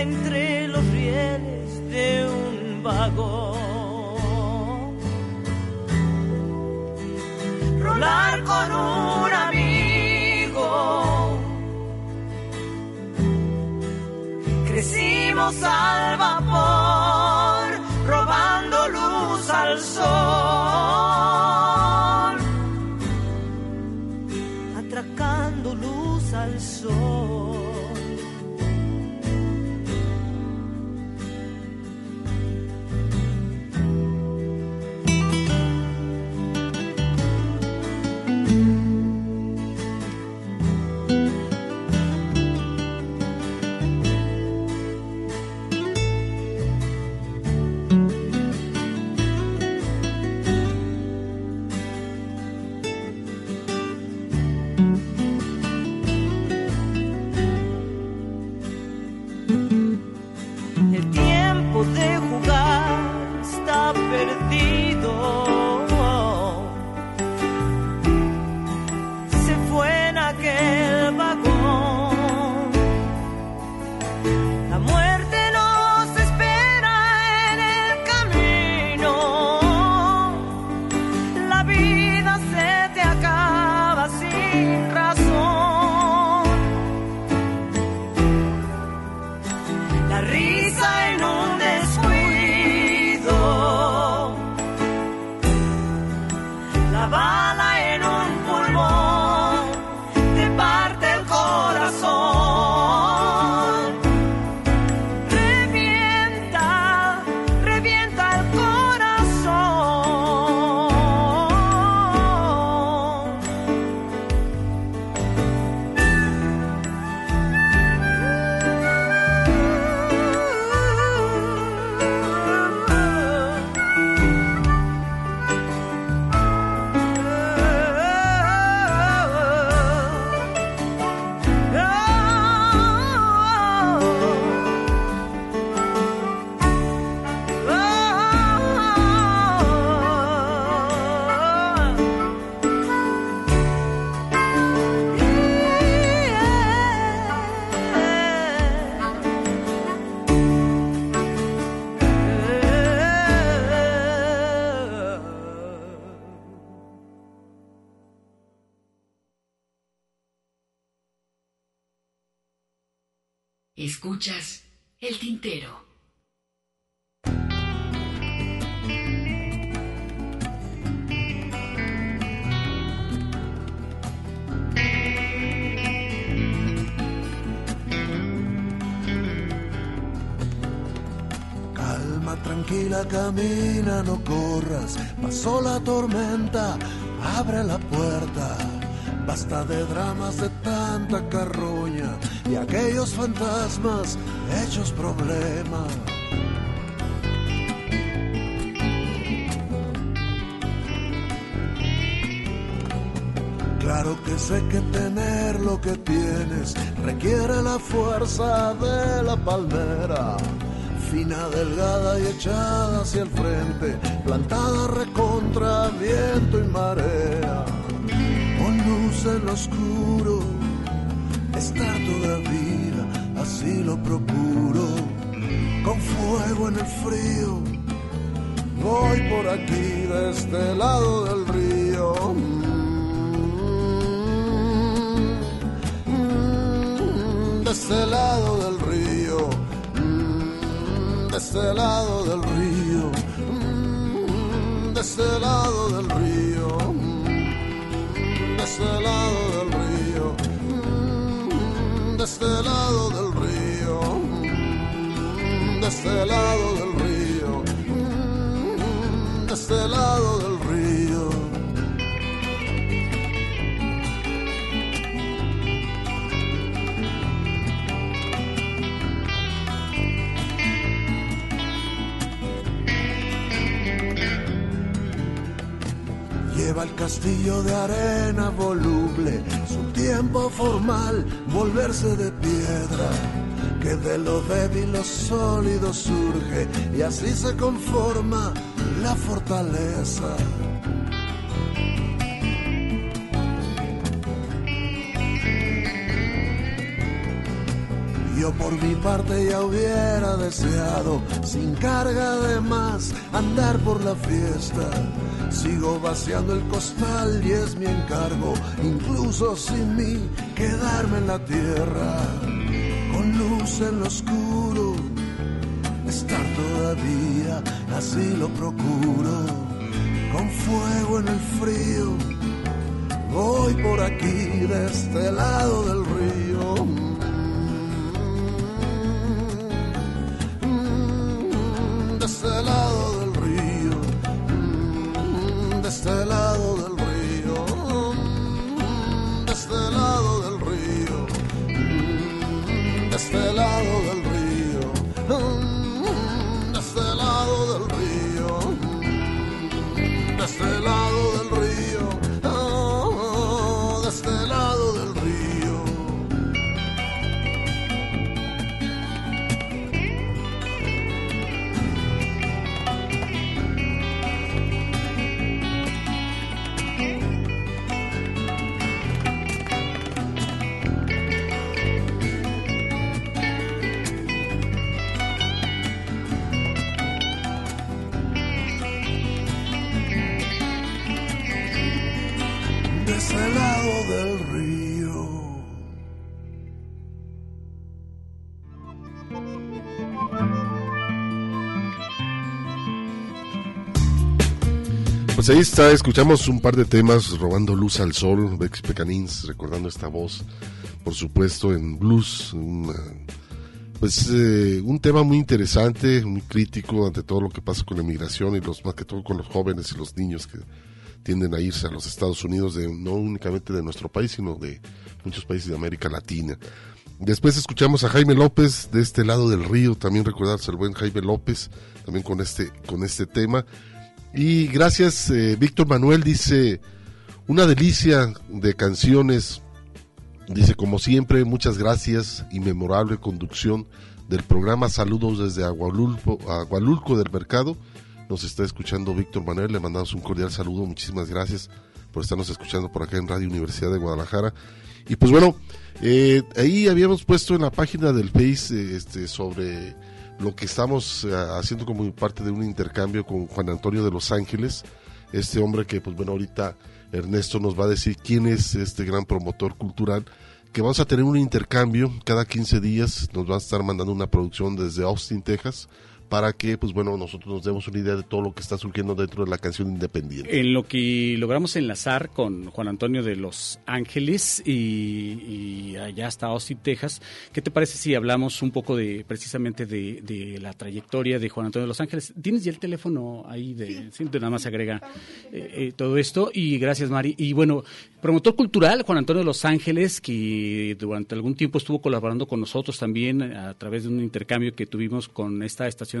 entre los rieles de un vagón. Rolar con un amigo. Crecimos al vapor, robando luz al sol, Escuchas el tintero. Calma, tranquila, camina, no corras. Pasó la tormenta, abre la puerta. De dramas de tanta carroña y aquellos fantasmas hechos problema. Claro que sé que tener lo que tienes requiere la fuerza de la palmera fina, delgada y echada hacia el frente, plantada recontra viento y marea. En lo oscuro, estar toda vida así lo procuro, con fuego en el frío. Voy por aquí de este lado del río. Mm, de este lado del río, mm, de este lado del río, mm, de este lado del río, este lado del río, de este lado del río, de este lado del río, de este lado del río. El castillo de arena voluble, su tiempo formal, volverse de piedra, que de lo débil lo sólido surge y así se conforma la fortaleza. Yo por mi parte ya hubiera deseado, sin carga de más, andar por la fiesta. Sigo vaciando el costal y es mi encargo, incluso sin mí, quedarme en la tierra, con luz en lo oscuro, estar todavía, así lo procuro, con fuego en el frío. Voy por aquí de este lado del río. Ahí está, escuchamos un par de temas, Robando Luz al Sol, Bex Pecanins, recordando esta voz, por supuesto, en blues, una- pues eh, un tema muy interesante, muy crítico ante todo lo que pasa con la migración y los más que todo con los jóvenes y los niños que tienden a irse a los Estados Unidos, de, no únicamente de nuestro país, sino de muchos países de América Latina. Después escuchamos a Jaime López de este lado del río, también recordarse al buen Jaime López, también con este, con este tema. Y gracias, eh, Víctor Manuel dice, una delicia de canciones, dice, como siempre, muchas gracias y memorable conducción del programa Saludos desde Agualulco, Agualulco del Mercado. Nos está escuchando Víctor Manuel, le mandamos un cordial saludo, muchísimas gracias por estarnos escuchando por acá en Radio Universidad de Guadalajara. Y pues bueno, eh, ahí habíamos puesto en la página del Face eh, este, sobre lo que estamos eh, haciendo como parte de un intercambio con Juan Antonio de Los Ángeles, este hombre que pues bueno ahorita Ernesto nos va a decir quién es este gran promotor cultural, que vamos a tener un intercambio cada 15 días, nos va a estar mandando una producción desde Austin, Texas, para que pues bueno nosotros nos demos una idea de todo lo que está surgiendo dentro de la canción independiente. En lo que logramos enlazar con Juan Antonio de Los Ángeles y, y allá hasta Austin, Texas, ¿qué te parece si hablamos un poco de precisamente de, de la trayectoria de Juan Antonio de Los Ángeles? ¿Tienes ya el teléfono ahí? De, sí, nada más agrega eh, eh, todo esto. Y gracias, Mari. Y bueno, promotor cultural, Juan Antonio de Los Ángeles, que durante algún tiempo estuvo colaborando con nosotros también a través de un intercambio que tuvimos con esta estación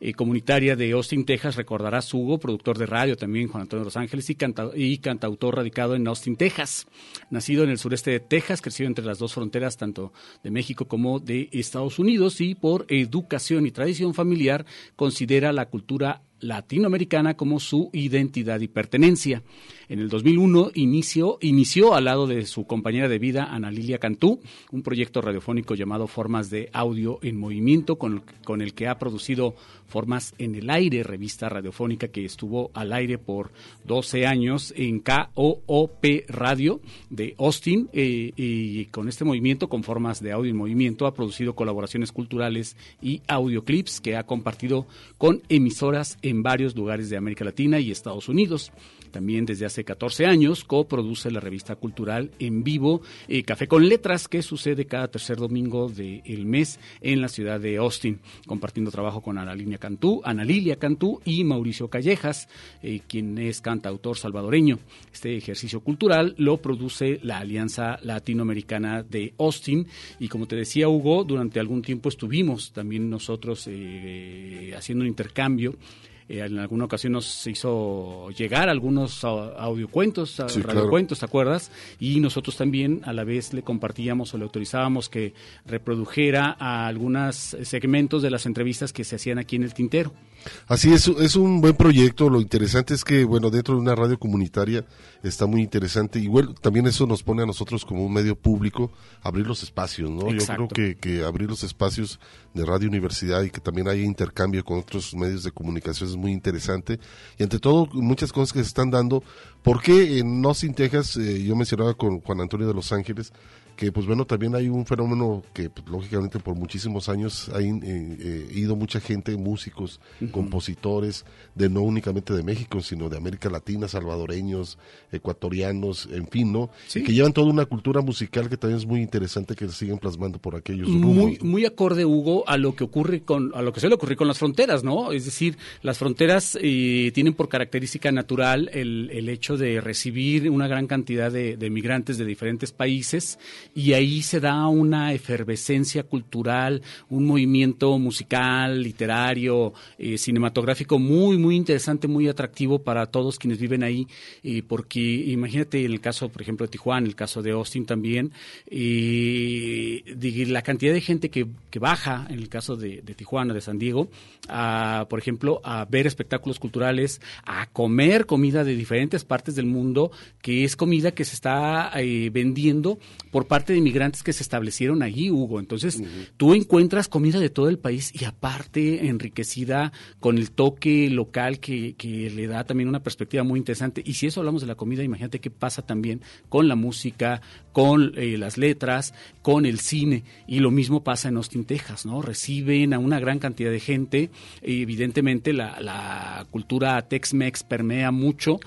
eh, comunitaria de Austin, Texas. Recordarás Hugo, productor de radio también, Juan Antonio de Los Ángeles, y, y cantautor radicado en Austin, Texas. Nacido en el sureste de Texas, crecido entre las dos fronteras, tanto de México como de Estados Unidos, y por educación y tradición familiar considera la cultura latinoamericana como su identidad y pertenencia. En el 2001 inició, inició al lado de su compañera de vida, Ana Lilia Cantú, un proyecto radiofónico llamado Formas de Audio en Movimiento, con, con el que ha producido Formas en el Aire, revista radiofónica que estuvo al aire por 12 años en KOOP Radio de Austin. Eh, y con este movimiento, con Formas de Audio en Movimiento, ha producido colaboraciones culturales y audioclips que ha compartido con emisoras en varios lugares de América Latina y Estados Unidos. También desde hace 14 años coproduce la revista cultural en vivo eh, Café con Letras, que sucede cada tercer domingo del mes en la ciudad de Austin, compartiendo trabajo con Ana Lilia Cantú, Ana Lilia Cantú y Mauricio Callejas, eh, quien es cantautor salvadoreño. Este ejercicio cultural lo produce la Alianza Latinoamericana de Austin y como te decía Hugo, durante algún tiempo estuvimos también nosotros eh, haciendo un intercambio eh, en alguna ocasión nos hizo llegar algunos audiocuentos, radiocuentos, ¿te acuerdas? Y nosotros también a la vez le compartíamos o le autorizábamos que reprodujera a algunos segmentos de las entrevistas que se hacían aquí en el tintero. Así es, es un buen proyecto. Lo interesante es que, bueno, dentro de una radio comunitaria está muy interesante. Igual también eso nos pone a nosotros como un medio público abrir los espacios, ¿no? Yo creo que, que abrir los espacios de radio universidad y que también haya intercambio con otros medios de comunicación es muy interesante. Y ante todo, muchas cosas que se están dando. ¿Por qué en Austin, Texas, eh, yo mencionaba con Juan Antonio de Los Ángeles, que pues bueno, también hay un fenómeno que pues, lógicamente por muchísimos años ha eh, eh, ido mucha gente, músicos, compositores, de no únicamente de México, sino de América Latina, salvadoreños, ecuatorianos, en fin, ¿no? Que llevan toda una cultura musical que también es muy interesante que siguen plasmando por aquellos muy, Muy acorde, Hugo, a lo que ocurre con, a lo que suele ocurrir con las fronteras, ¿no? Es decir, las fronteras eh, tienen por característica natural el, el, hecho de recibir una gran cantidad de, de migrantes de diferentes países y ahí se da una efervescencia cultural, un movimiento musical, literario, eh, cinematográfico muy, muy interesante, muy atractivo para todos quienes viven ahí, eh, porque imagínate en el caso, por ejemplo, de Tijuana, en el caso de Austin también, eh, la cantidad de gente que, baja, en el caso de, de, Tijuana, de San Diego, a, por ejemplo, a ver espectáculos culturales, a comer comida de diferentes partes del mundo, que es comida que se está vendiendo por parte de inmigrantes que se establecieron allí, Hugo. Entonces, tú encuentras comida de todo el país y aparte enriquecida con el toque local que, que, le da también una perspectiva muy interesante. Y si eso hablamos de la comida, imagínate qué pasa también con la música, con eh, las letras, con el cine. Y lo mismo pasa en Austin, Texas, ¿no? Reciben a una gran cantidad de gente. evidentemente, la, la cultura Tex-Mex permea mucho,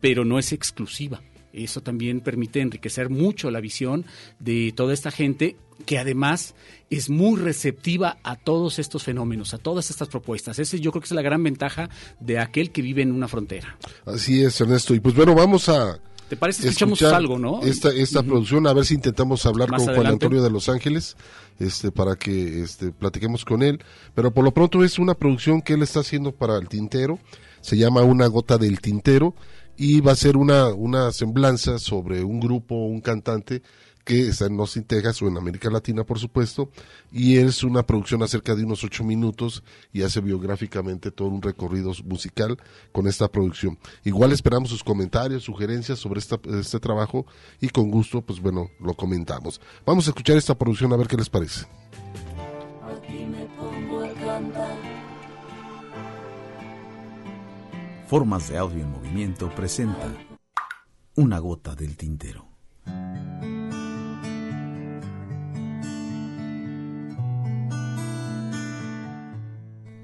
pero no es exclusiva. Eso también permite enriquecer mucho la visión de toda esta gente que además es muy receptiva a todos estos fenómenos, a todas estas propuestas. Ese yo creo que es la gran ventaja de aquel que vive en una frontera. Así es, Ernesto. Y pues bueno, vamos a... ¿Te parece? Escuchamos algo, ¿no? Esta, esta producción, a ver si intentamos hablar con Juan Antonio de Los Ángeles, este, para que este, platiquemos con él. Pero por lo pronto es una producción que él está haciendo para el tintero. Se llama Una gota del tintero y va a ser una, una semblanza sobre un grupo, un cantante que está en Austin, Texas o en América Latina, por supuesto, y es una producción acerca de unos ocho minutos y hace biográficamente todo un recorrido musical con esta producción. Igual esperamos sus comentarios, sugerencias sobre esta, este trabajo y con gusto, pues bueno, lo comentamos. Vamos a escuchar esta producción a ver qué les parece. Aquí me pongo a cantar Formas de Audio en Movimiento presenta Una gota del tintero.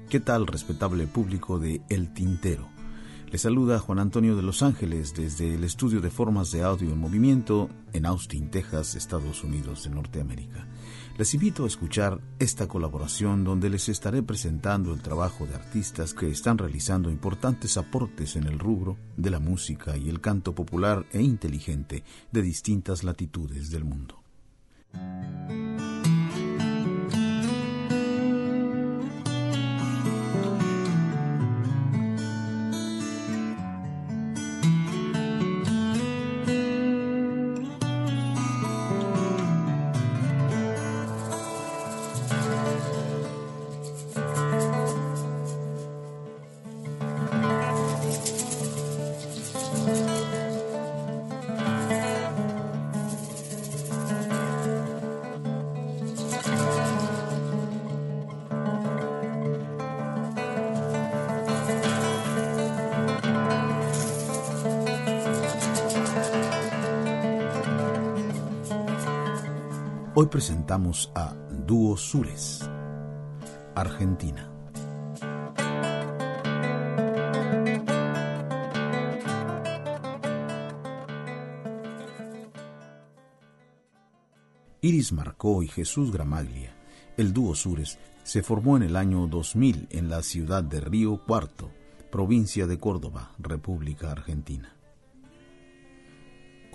¿Qué tal, respetable público de El Tintero? Le saluda Juan Antonio de Los Ángeles desde el estudio de Formas de Audio en Movimiento en Austin, Texas, Estados Unidos de Norteamérica. Les invito a escuchar esta colaboración donde les estaré presentando el trabajo de artistas que están realizando importantes aportes en el rubro de la música y el canto popular e inteligente de distintas latitudes del mundo. Hoy presentamos a Dúo Sures, Argentina. Iris Marcó y Jesús Gramaglia, el dúo Sures, se formó en el año 2000 en la ciudad de Río Cuarto, provincia de Córdoba, República Argentina.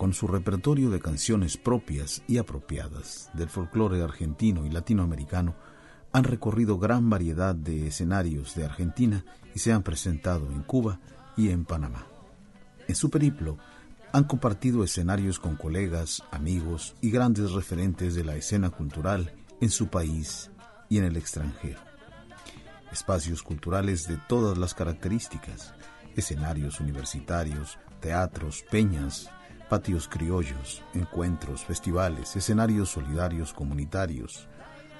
Con su repertorio de canciones propias y apropiadas del folclore argentino y latinoamericano, han recorrido gran variedad de escenarios de Argentina y se han presentado en Cuba y en Panamá. En su periplo, han compartido escenarios con colegas, amigos y grandes referentes de la escena cultural en su país y en el extranjero. Espacios culturales de todas las características, escenarios universitarios, teatros, peñas, patios criollos, encuentros, festivales, escenarios solidarios comunitarios,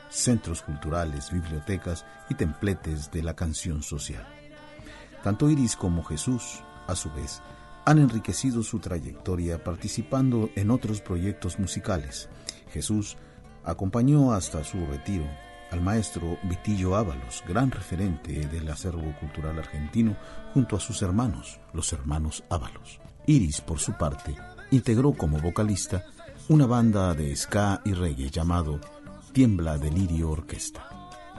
centros culturales, bibliotecas y templetes de la canción social. Tanto Iris como Jesús, a su vez, han enriquecido su trayectoria participando en otros proyectos musicales. Jesús acompañó hasta su retiro al maestro Vitillo Ábalos, gran referente del acervo cultural argentino, junto a sus hermanos, los hermanos Ábalos. Iris, por su parte, integró como vocalista una banda de ska y reggae llamado Tiembla Delirio Orquesta.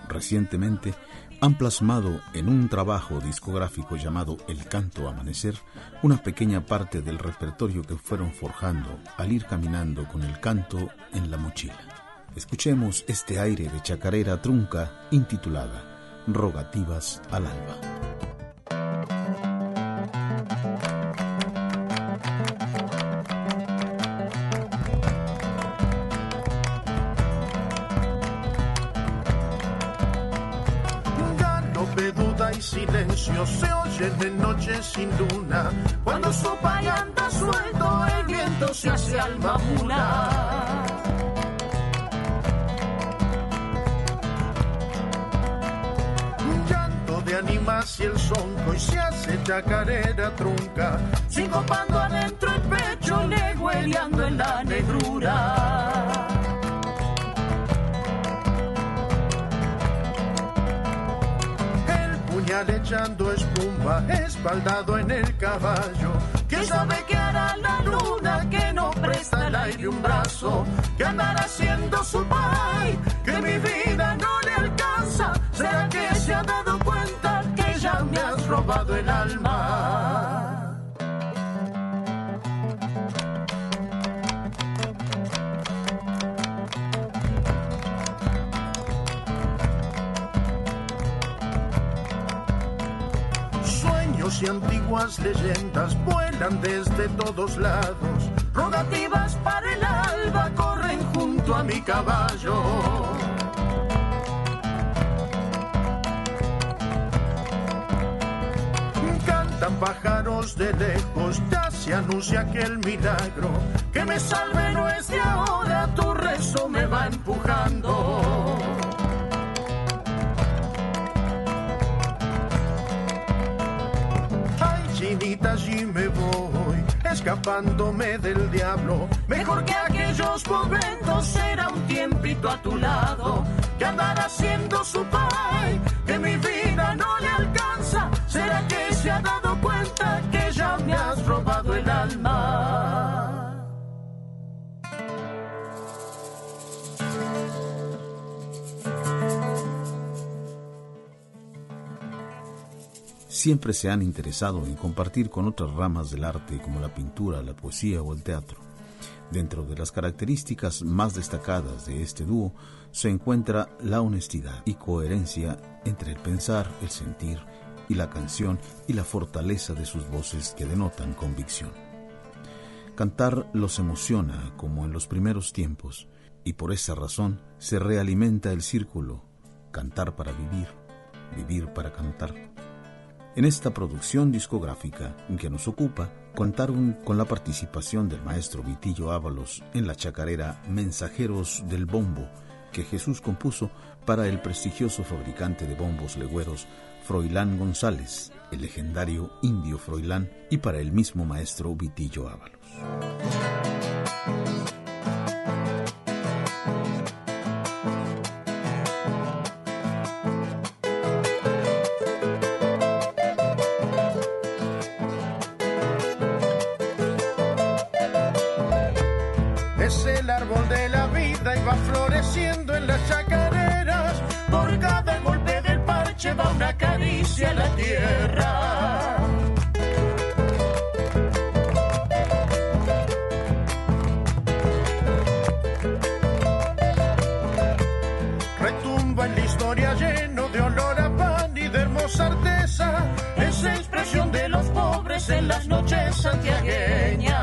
Recientemente han plasmado en un trabajo discográfico llamado El Canto Amanecer una pequeña parte del repertorio que fueron forjando al ir caminando con el canto en la mochila. Escuchemos este aire de chacarera trunca intitulada Rogativas al alba. Silencio se oye de noche sin luna. Cuando sopa y anda suelto, el viento se hace alma mula. Llanto de animas y el sonco y se hace chacarera trunca. Sincopando adentro el pecho, legüeleando en la negrura. Echando espuma, espaldado en el caballo, que sabe que hará la luna, que no presta el aire un brazo, que andará haciendo su pai, que mi vida no le alcanza, será que se ha dado cuenta que ya me has robado el alma. Y antiguas leyendas vuelan desde todos lados. Rogativas para el alba corren junto a mi caballo. Cantan pájaros de lejos, ya se anuncia aquel milagro. Que me salve no es de ahora, tu rezo me va empujando. Allí me voy, escapándome del diablo. Mejor que aquellos momentos será un tiempito a tu lado, que andar haciendo su pai, que mi vida no le alcanza. ¿Será que se ha dado siempre se han interesado en compartir con otras ramas del arte como la pintura, la poesía o el teatro. Dentro de las características más destacadas de este dúo se encuentra la honestidad y coherencia entre el pensar, el sentir y la canción y la fortaleza de sus voces que denotan convicción. Cantar los emociona como en los primeros tiempos y por esa razón se realimenta el círculo, cantar para vivir, vivir para cantar. En esta producción discográfica que nos ocupa, contaron con la participación del maestro Vitillo Ábalos en la chacarera Mensajeros del Bombo, que Jesús compuso para el prestigioso fabricante de bombos legüeros Froilán González, el legendario indio Froilán, y para el mismo maestro Vitillo Ábalos. Floreciendo en las chacareras. Por cada golpe del parche va una caricia a la tierra. Retumba en la historia lleno de olor a pan y de hermosa arteza. Es expresión de los pobres en las noches santiagueñas.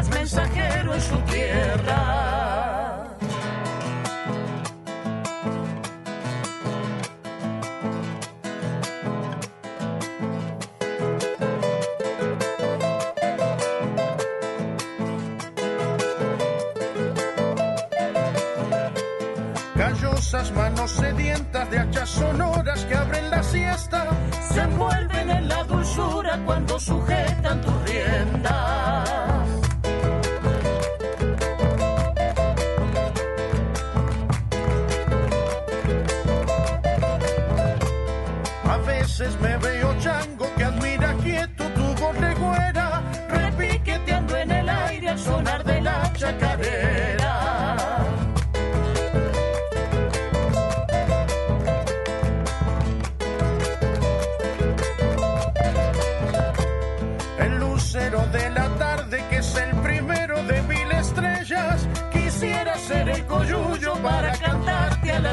Es mensajero en su tierra. Callosas manos sedientas de hachas sonoras que abren la siesta se envuelven en la dulzura cuando tus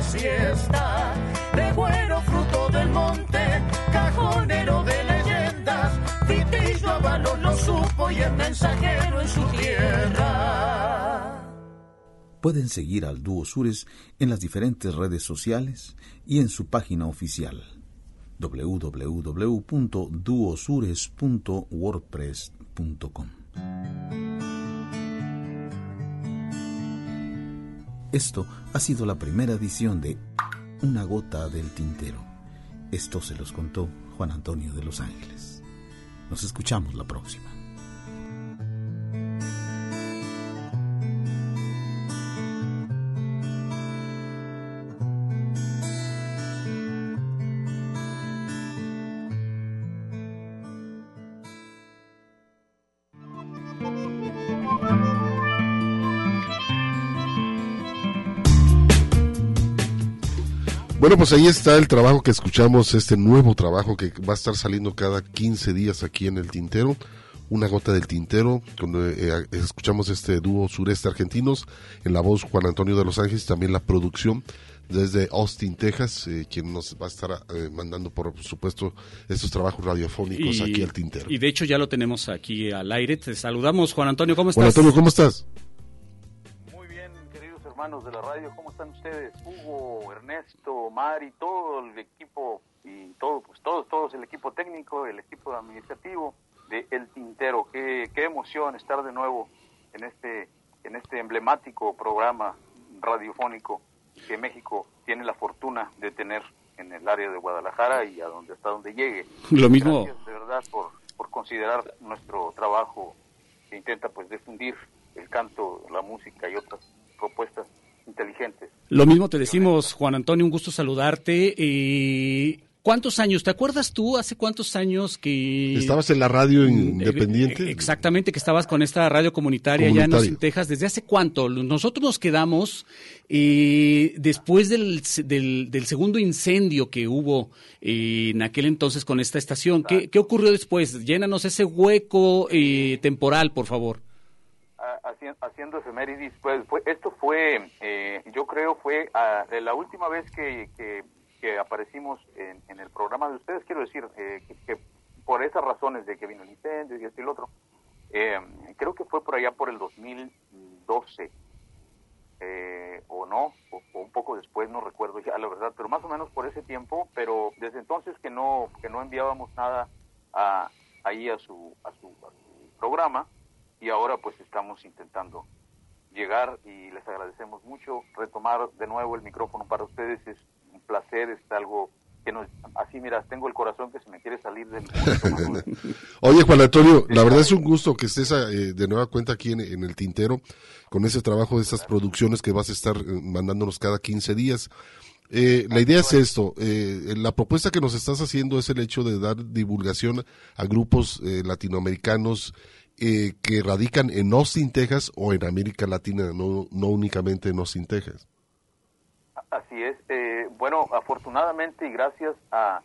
siesta. De güero fruto del monte, cajonero de leyendas. Vitillo Avalos lo supo y el mensajero en su tierra. Pueden seguir al Dúo Sures en las diferentes redes sociales y en su página oficial www.duosures.wordpress.com. Esto ha sido la primera edición de Una gota del tintero. Esto se los contó Juan Antonio de Los Ángeles. Nos escuchamos la próxima. Bueno, pues ahí está el trabajo que escuchamos, este nuevo trabajo que va a estar saliendo cada 15 días aquí en el Tintero, una gota del Tintero, donde eh, escuchamos este dúo sureste argentinos, en la voz Juan Antonio de Los Ángeles, también la producción desde Austin, Texas, eh, quien nos va a estar eh, mandando, por supuesto, estos trabajos radiofónicos aquí al Tintero. Y de hecho ya lo tenemos aquí al aire. Te saludamos, Juan Antonio, ¿cómo estás? Juan Antonio, ¿cómo estás? Hermanos de la radio, ¿cómo están ustedes? Hugo, Ernesto, Mari, todo el equipo y todo, pues todos, todos, el equipo técnico, el equipo administrativo de El Tintero. Qué, qué emoción estar de nuevo en este, en este emblemático programa radiofónico que México tiene la fortuna de tener en el área de Guadalajara y a donde hasta donde llegue. Lo mismo. Gracias de verdad por, por considerar nuestro trabajo que intenta pues difundir el canto, la música y otras propuestas inteligentes. Lo mismo te decimos, Juan Antonio, un gusto saludarte. Eh, ¿Cuántos años? ¿Te acuerdas tú hace cuántos años que... ¿Estabas en la radio independiente? Exactamente, que estabas con esta radio comunitaria, allá en Austin, Texas. ¿Desde hace cuánto? Nosotros nos quedamos eh, después del, del, del, segundo incendio que hubo eh, en aquel entonces con esta estación. ¿Qué, ¿Qué, ocurrió después? Llénanos ese hueco eh, temporal, por favor. Haciendo efemérides, pues fue, esto fue, eh, yo creo fue uh, la última vez que, que que aparecimos en, en, el programa de ustedes, quiero decir eh, que, que, por esas razones de que vino el incendio y esto y lo otro, eh, creo que fue por allá por el 2012, eh, o no, o, o, un poco después, no recuerdo ya la verdad, pero más o menos por ese tiempo, pero desde entonces que no, que no enviábamos nada a, ahí a su, a su, a su programa y ahora pues estamos intentando llegar y les agradecemos mucho. Retomar de nuevo el micrófono para ustedes es placer, es algo que nos, así mira, tengo el corazón que se me quiere salir del (laughs) Oye Juan Antonio, la verdad es un gusto que estés eh, de nueva cuenta aquí en, el tintero con ese trabajo de estas producciones que vas a estar eh, mandándonos cada 15 días. Eh, la idea es esto, la propuesta que nos estás haciendo es el hecho de dar divulgación a grupos latinoamericanos que radican en Austin, Texas o en América Latina, no, no únicamente en Austin, Texas. Así es. Eh, bueno, afortunadamente y gracias a,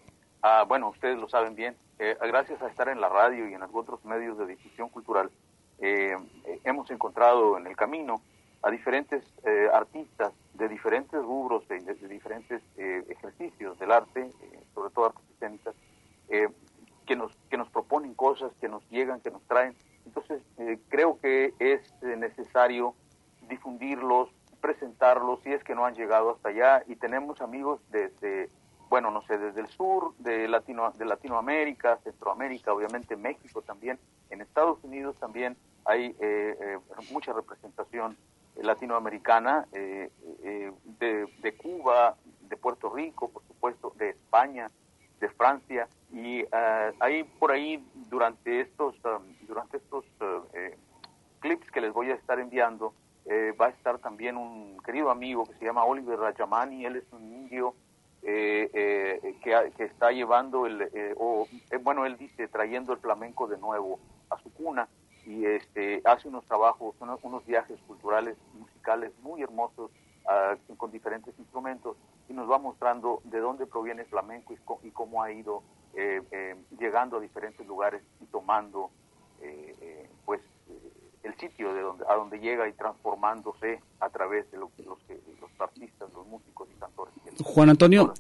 bueno, ustedes lo saben bien, eh, gracias a estar en la radio y en otros medios de difusión cultural, eh, hemos encontrado en el camino a diferentes artistas de diferentes rubros, de, de diferentes ejercicios del arte, sobre todo artes escénicas, que, nos, que nos proponen cosas, que nos llegan, que nos traen. Entonces, creo que es necesario difundirlos, presentarlos si es que no han llegado hasta allá. Y tenemos amigos desde, bueno, no sé, desde el sur de, Latino, de Latinoamérica, Centroamérica, obviamente México también, en Estados Unidos también hay eh, eh, mucha representación latinoamericana, eh, de, Cuba, de Puerto Rico, por supuesto, de España, de Francia, y hay por ahí durante estos, um, durante estos clips que les voy a estar enviando, eh, va a estar también un querido amigo que se llama Oliver Rajamani, él es un indio eh, eh, que, que, está llevando el, o, bueno, él dice, trayendo el flamenco de nuevo a su cuna. Y este, hace unos trabajos, unos, viajes culturales, musicales muy hermosos ah, con diferentes instrumentos y nos va mostrando de dónde proviene el flamenco y, y cómo ha ido llegando a diferentes lugares y tomando pues el sitio de donde, a donde llega y transformándose a través de lo, los, los artistas, los músicos y cantores. Juan Antonio,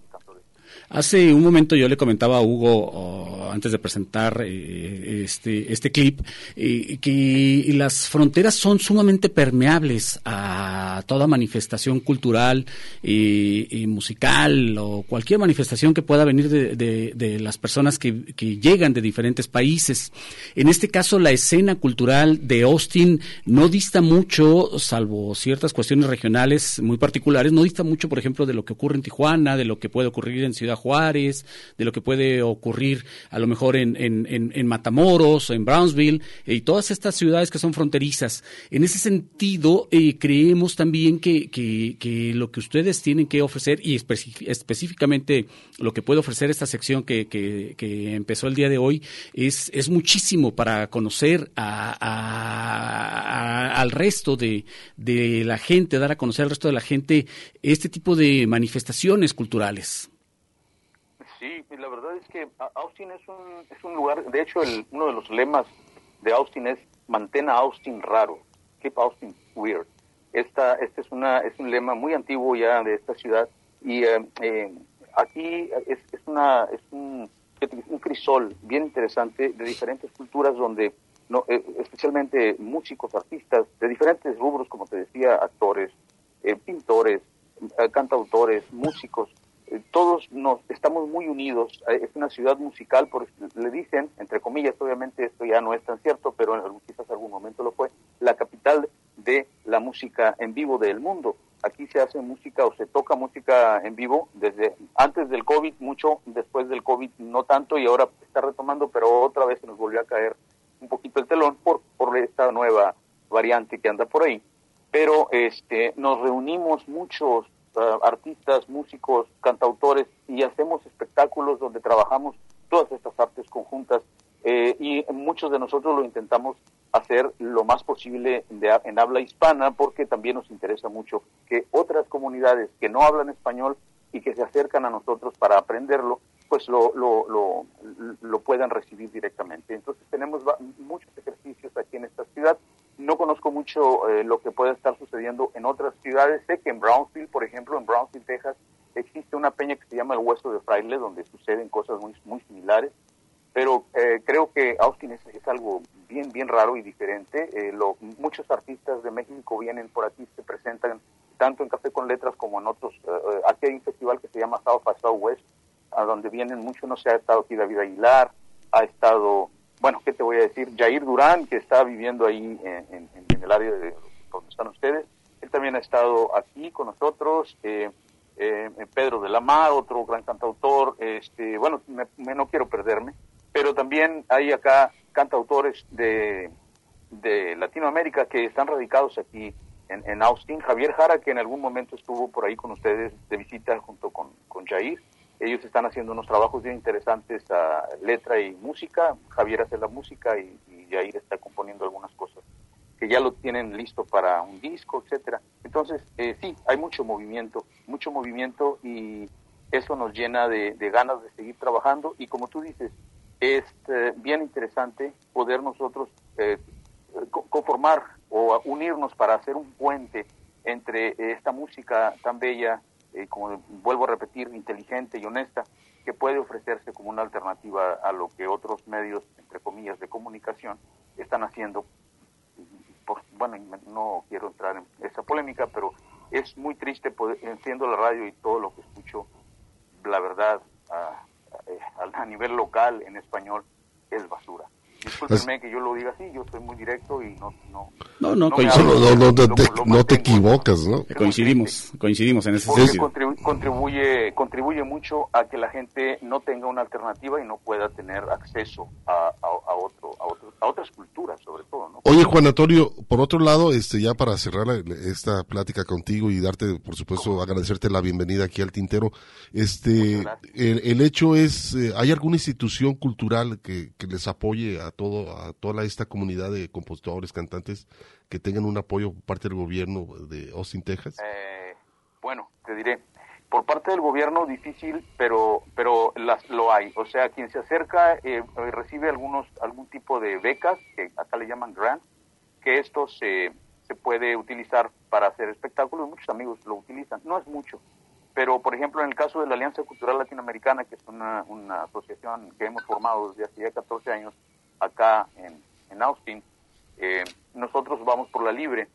Hace un momento yo le comentaba a Hugo, antes de presentar eh, este, este clip, eh, que las fronteras son sumamente permeables a toda manifestación cultural y, musical o cualquier manifestación que pueda venir de, las personas que, que, llegan de diferentes países. En este caso, la escena cultural de Austin no dista mucho, salvo ciertas cuestiones regionales muy particulares, no dista mucho, por ejemplo, de lo que ocurre en Tijuana, de lo que puede ocurrir en Ciudad Juárez, de lo que puede ocurrir a lo mejor en, Matamoros, en Brownsville, eh, y todas estas ciudades que son fronterizas. En ese sentido, eh, creemos también que, que, lo que ustedes tienen que ofrecer, y específicamente lo que puede ofrecer esta sección que, que, empezó el día de hoy, es, es muchísimo para conocer al resto de, de la gente, dar a conocer al resto de la gente este tipo de manifestaciones culturales. Sí, la verdad es que Austin es un, es un lugar, de hecho el, uno de los lemas de Austin es mantén a Austin raro, keep Austin weird. Esta, este es, una, es un lema muy antiguo ya de esta ciudad y eh, eh, aquí es, es, una, es un, un, crisol bien interesante de diferentes culturas donde no, eh, especialmente músicos, artistas de diferentes rubros, como te decía, actores, pintores, cantautores, músicos, eh, todos nos estamos muy unidos. Eh, es una ciudad musical, por, le dicen, entre comillas, obviamente esto ya no es tan cierto, pero en, quizás algún momento lo fue, la capital de la música en vivo del mundo. Aquí se hace música o se toca música en vivo desde antes del COVID, mucho después del COVID, no tanto, y ahora está retomando, pero otra vez se nos volvió a caer un poquito el telón por, por esta nueva variante que anda por ahí. Pero este, nos reunimos muchos eh, artistas, músicos, cantautores y hacemos espectáculos donde trabajamos todas estas artes conjuntas eh, y muchos de nosotros lo intentamos hacer lo más posible en habla hispana porque también nos interesa mucho que otras comunidades que no hablan español y que se acercan a nosotros para aprenderlo, pues lo, lo, lo, lo puedan recibir directamente. Entonces tenemos muchos ejercicios aquí en esta ciudad no conozco mucho eh, lo que puede estar sucediendo en otras ciudades. Sé que en Brownsville, por ejemplo, en Brownsville, Texas, existe una peña que se llama el Hueso de Fraile, donde suceden cosas muy, muy similares. Pero eh, creo que Austin es, algo bien, bien raro y diferente. Eh, lo, muchos artistas de México vienen por aquí, se presentan tanto en Café con Letras como en otros. aquí hay un festival que se llama South by Southwest, a donde vienen muchos, no sé, ha estado aquí David Aguilar, ha estado bueno, ¿qué te voy a decir? Jair Durán, que está viviendo ahí en, el área de donde están ustedes, él también ha estado aquí con nosotros. Eh, eh, Pedro de la otro gran cantautor, este, bueno, me, no quiero perderme, pero también hay acá cantautores de, de Latinoamérica que están radicados aquí en, Austin. Javier Jara, que en algún momento estuvo por ahí con ustedes de visita junto con, con Jair. Ellos están haciendo unos trabajos bien interesantes a letra y música. Javier hace la música y, y Jair está componiendo algunas cosas que ya lo tienen listo para un disco, etcétera. Entonces, eh, sí, hay mucho movimiento, mucho movimiento y eso nos llena de, ganas de seguir trabajando y como tú dices, es eh, bien interesante poder nosotros eh, conformar o unirnos para hacer un puente entre esta música tan bella, como vuelvo a repetir, inteligente y honesta, que puede ofrecerse como una alternativa a lo que otros medios, entre comillas, de comunicación están haciendo bueno, no quiero entrar en esa polémica, pero es muy triste, poder, enciendo la radio y todo lo que escucho, la verdad, a, a, a nivel local en español, es basura. Discúlpenme que yo lo diga así, yo soy muy directo y no... No, no, no, no, te, equivocas, ¿no? Coincidimos, coincidimos en ese sentido. Contribuye, contribuye mucho a que la gente no tenga una alternativa y no pueda tener acceso a, a, otro, a, otro, a otras culturas, sobre todo, ¿no? Oye, Juan Antonio, por otro lado, este ya para cerrar esta plática contigo y darte, por supuesto, agradecerte la bienvenida aquí al Tintero, este, el, el, hecho es, eh, ¿hay alguna institución cultural que, que les apoye a todo a toda esta comunidad de compositores, cantantes que tengan un apoyo por parte del gobierno de Austin, Texas? Eh, bueno, te diré, por parte del gobierno difícil, pero pero las lo hay. O sea, quien se acerca eh, recibe algunos algún tipo de becas que acá le llaman grants, que esto se se puede utilizar para hacer espectáculos. Muchos amigos lo utilizan. No es mucho, pero, por ejemplo, en el caso de la Alianza Cultural Latinoamericana, que es una, una asociación que hemos formado desde hace ya 14 años, acá en, Austin, eh, nosotros vamos por la libre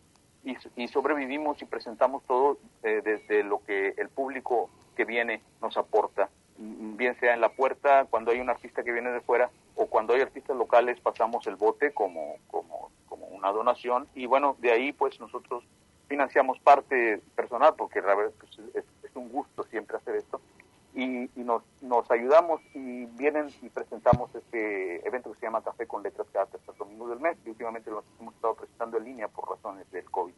y, sobrevivimos y presentamos todo eh, desde lo que el público que viene nos aporta, bien sea en la puerta cuando hay un artista que viene de fuera o cuando hay artistas locales pasamos el bote como, como, como una donación. Y bueno, de ahí pues nosotros financiamos parte personal porque pues, es, es un gusto siempre hacer esto y, nos, nos ayudamos y vienen y presentamos este evento que se llama Café con Letras cada tercer domingo del mes y últimamente lo hemos estado presentando en línea por razones del COVID.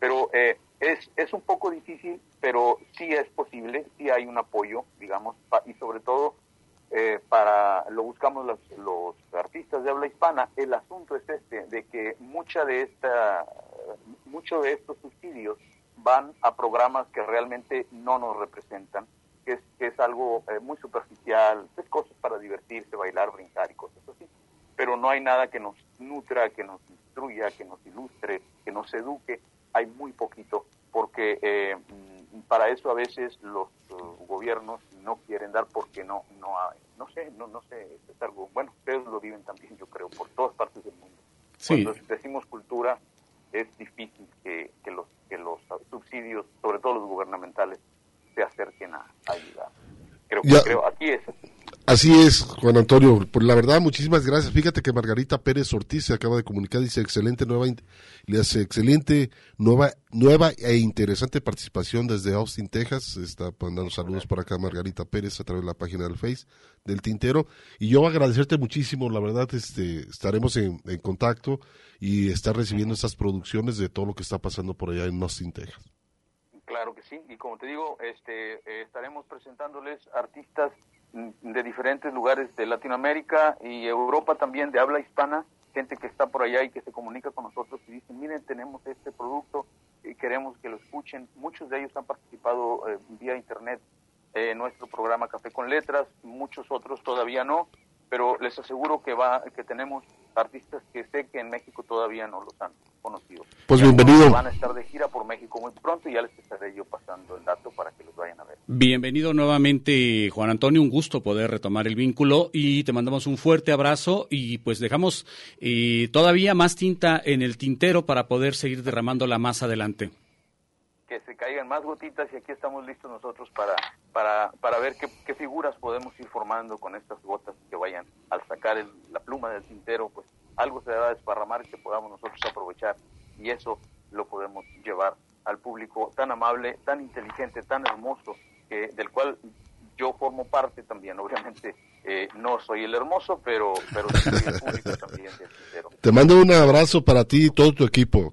Pero eh, es, es un poco difícil, pero sí es posible, sí hay un apoyo, digamos, y sobre todo eh, para lo buscamos los, los artistas de habla hispana. El asunto es este, de que mucha de esta, mucho de estos subsidios van a programas que realmente no nos representan que es, que es algo eh, muy superficial, es cosas para divertirse, bailar, brincar y cosas así. Pero no hay nada que nos nutra, que nos instruya, que nos ilustre, que nos eduque. Hay muy poquito, porque eh, mm, para eso a veces los uh, gobiernos no quieren dar porque no no hay, no sé, no, no sé, es algo, bueno, ustedes lo viven también, yo creo, por todas partes del mundo. Cuando decimos cultura, es difícil que, que, los, que los subsidios, sobre todo los gubernamentales, se acerquen a, ayudar. Creo, que creo, aquí es. Así es, Juan Antonio. Por la verdad, muchísimas gracias. Fíjate que Margarita Pérez Ortiz se acaba de comunicar, dice excelente nueva, le hace excelente nueva, nueva e interesante participación desde Austin, Texas. Está mandando saludos por acá Margarita Pérez a través de la página del Face del Tintero. Y yo agradecerte muchísimo, la verdad, este, estaremos en, en contacto y estar recibiendo estas producciones de todo lo que está pasando por allá en Austin, Texas. Claro que sí, y como te digo, este, eh, estaremos presentándoles artistas mm, de diferentes lugares de Latinoamérica y Europa también, de habla hispana, gente que está por allá y que se comunica con nosotros y dicen, miren, tenemos este producto y queremos que lo escuchen. Muchos de ellos han participado eh, vía internet en nuestro programa Café con Letras, muchos otros todavía no, pero les aseguro que va que tenemos artistas que sé que en México todavía no los han conocido. Pues bienvenido. Van a estar de gira por México muy pronto y ya les estaré yo pasando el dato para que los vayan a ver. Bienvenido nuevamente, Juan Antonio. Un gusto poder retomar el vínculo y te mandamos un fuerte abrazo y pues dejamos eh, todavía más tinta en el tintero para poder seguir derramándola más adelante que se caigan más gotitas y aquí estamos listos nosotros para, para, para ver qué, qué figuras podemos ir formando con estas gotas que vayan al sacar la pluma del tintero, pues algo se va a desparramar que podamos nosotros aprovechar y eso lo podemos llevar al público tan amable, tan inteligente, tan hermoso que, del cual yo formo parte también, obviamente. Eh, no soy el hermoso, pero, pero soy el público también del Tintero. Te mando un abrazo para ti y todo tu equipo.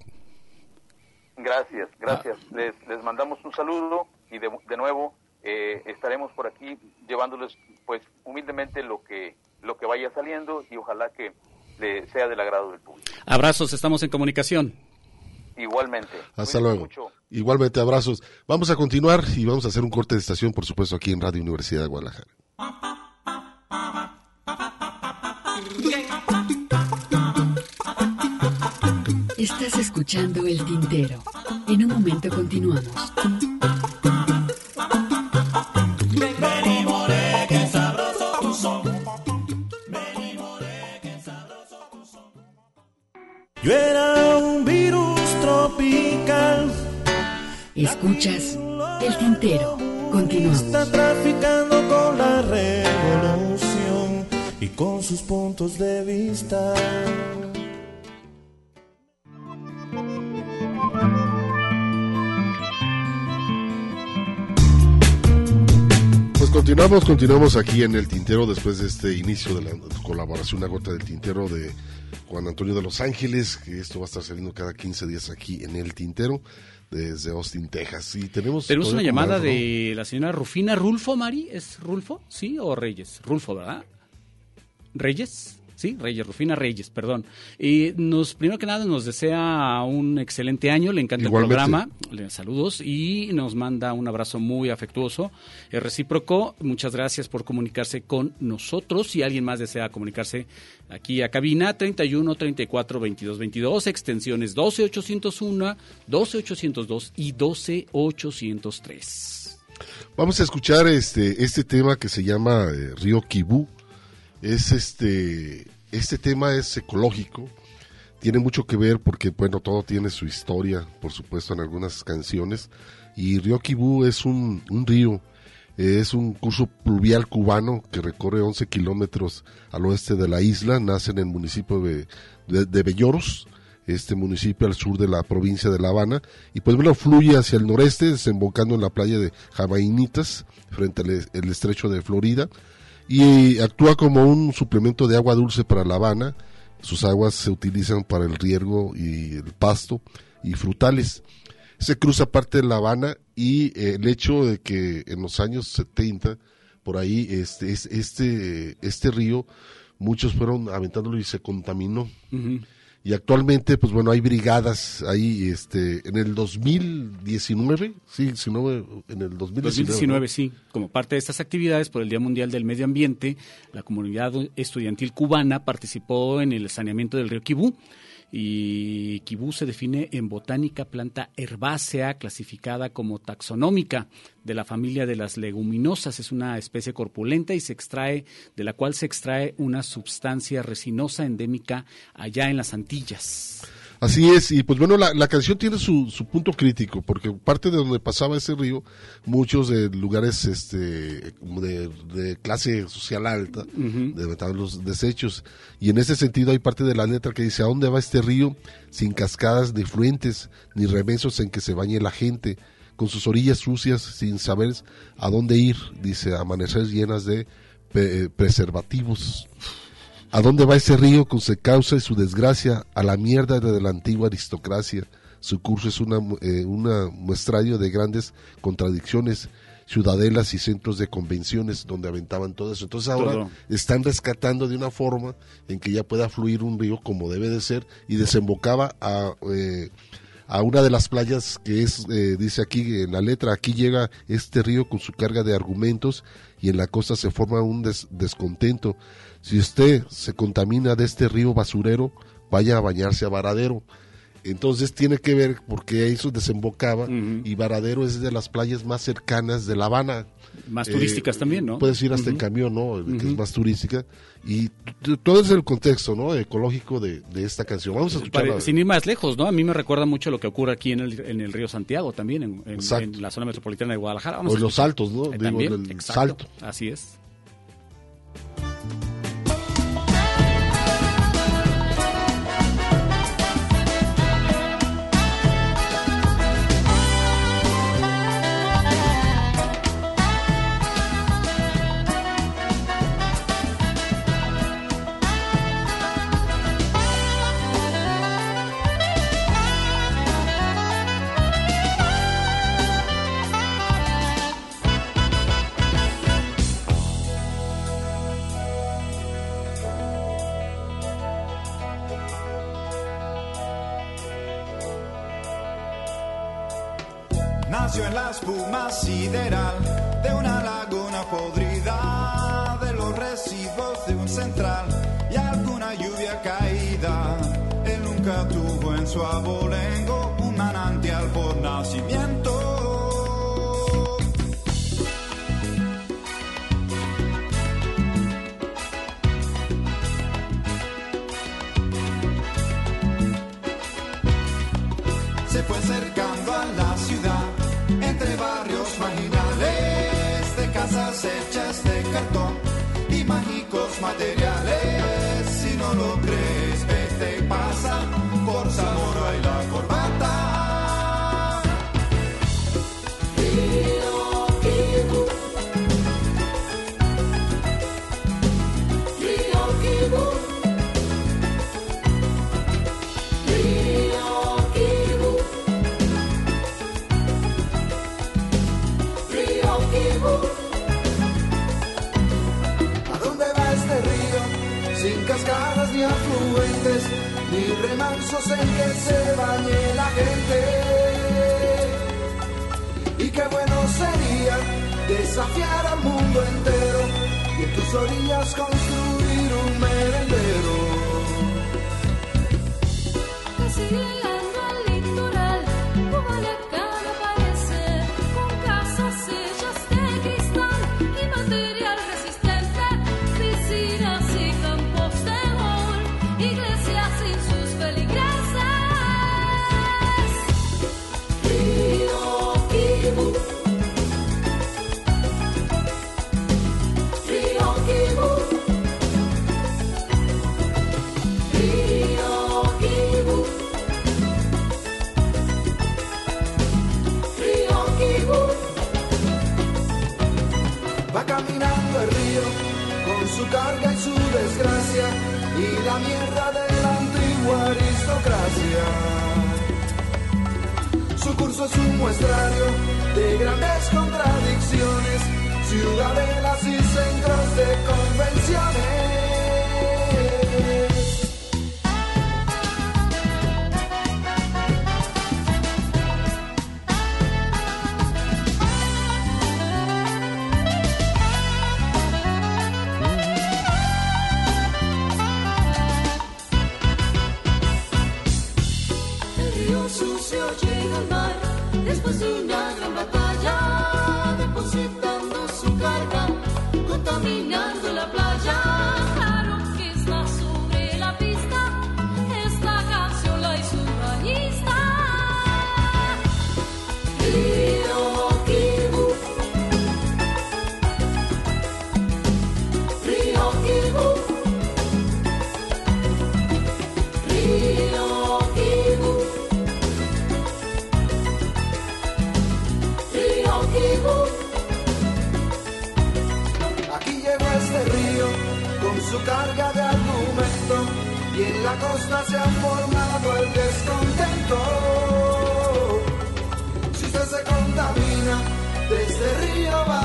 Gracias, gracias. Les, les mandamos un saludo y de, de nuevo eh, estaremos por aquí llevándoles, pues, humildemente lo que lo que vaya saliendo y ojalá que le sea del agrado del público. Abrazos, estamos en comunicación. Igualmente. Hasta luego. mucho. Igualmente, abrazos. Vamos a continuar y vamos a hacer un corte de estación, por supuesto, aquí en Radio Universidad de Guadalajara. Estás escuchando El Tintero. En un momento continuamos. Escuchas El Tintero. Continuamos. Está traficando con la revolución y con sus puntos de vista. Pues continuamos, continuamos aquí en el Tintero después de este inicio de la colaboración Una Gota del Tintero de Juan Antonio de Los Ángeles, que esto va a estar saliendo cada 15 días aquí en el Tintero desde Austin, Texas. Y tenemos, Tenemos una llamada de la señora Rufina Rulfo, Mari. ¿Es Rulfo? ¿Sí? ¿O Reyes? Rulfo, ¿verdad? ¿Reyes? Sí, Reyes, Rufina Reyes, perdón. Y nos, primero que nada, nos desea un excelente año, le encanta Igualmente. el programa, le saludos y nos manda un abrazo muy afectuoso, es recíproco. Muchas gracias por comunicarse con nosotros. Si alguien más desea comunicarse aquí a cabina, 31 34 22 22, extensiones 12 801, 12 802 y 12 803. Vamos a escuchar este, este tema que se llama eh, Río Kibú. Es este, este tema es ecológico, tiene mucho que ver porque, bueno, todo tiene su historia, por supuesto, en algunas canciones. Y Río Kibú es un, un río, es un curso pluvial cubano que recorre 11 kilómetros al oeste de la isla, nace en el municipio de, de, Belloros, este municipio al sur de la provincia de La Habana, y pues bueno, fluye hacia el noreste, desembocando en la playa de Javainitas, frente al estrecho de Florida, y actúa como un suplemento de agua dulce para La Habana. Sus aguas se utilizan para el riego y el pasto y frutales. Se cruza parte de La Habana y eh, el hecho de que en los años 70, por ahí, este, es- este, este río, muchos fueron aventándolo y se contaminó. Y actualmente, pues bueno, hay brigadas ahí, este, en el 2019, sí, si no, en el 2019. 2019, ¿no? sí. Como parte de estas actividades por el Día Mundial del Medio Ambiente, la comunidad estudiantil cubana participó en el saneamiento del río Kibú. Y Kibú se define en botánica planta herbácea clasificada como taxonómica de la familia de las leguminosas. Es una especie corpulenta y se extrae, de la cual se extrae una sustancia resinosa endémica allá en las Antillas. Así es, y pues bueno, la, la canción tiene su, su punto crítico, porque parte de donde pasaba ese río, muchos de lugares este, de, de clase social alta, levantaban los desechos, y en ese sentido hay parte de la letra que dice, ¿a dónde va este río sin cascadas ni fluentes, ni remensos en que se bañe la gente, con sus orillas sucias, sin saber a dónde ir, dice, amaneceres llenas de preservativos. ¿A dónde va ese río con su causa y su desgracia? A la mierda de la antigua aristocracia. Su curso es una, eh, una muestrario de grandes contradicciones, ciudadelas y centros de convenciones donde aventaban todo eso. Entonces ahora Todo. están rescatando de una forma en que ya pueda fluir un río como debe de ser y desembocaba a, eh, a una de las playas que es, eh, dice aquí en la letra, aquí llega este río con su carga de argumentos y en la costa se forma un des- descontento. Si usted se contamina de este río basurero, vaya a bañarse a Varadero. Entonces tiene que ver porque eso desembocaba y Varadero es de las playas más cercanas de La Habana. Más Eh, turísticas también, ¿no? Puedes ir hasta en Ujú. camión, ¿no? Que es más turística. Y todo es el contexto, ¿no? Ecológico de, de esta canción. Vamos a escucharla. Sin ir más lejos, ¿no? A mí me recuerda mucho lo que ocurre aquí en el, en el río Santiago también, en, en- en la zona metropolitana de Guadalajara. Vamos O en los escuchar. Altos, ¿no? Eh, Digo, en el exacto, Salto. Así es. suo sus orillas construir un merendero. la costa se ha formado el descontento. Si usted se contamina de este río va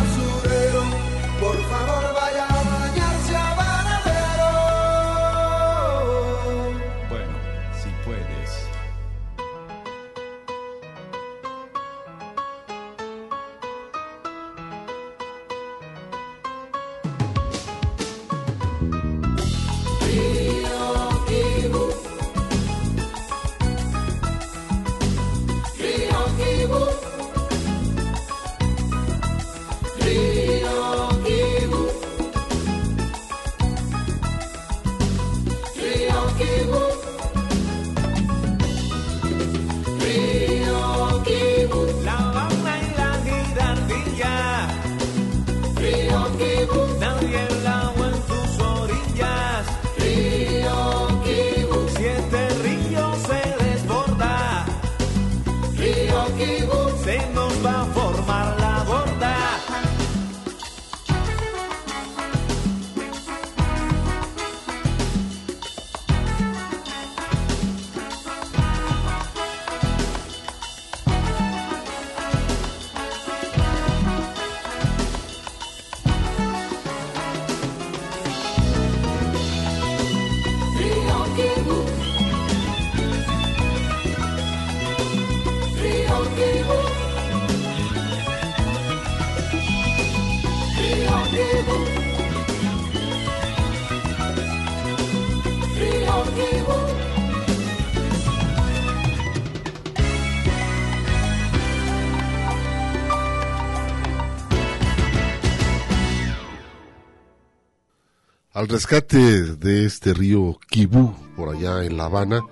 Al rescate de este río Kibú, por allá en La Habana,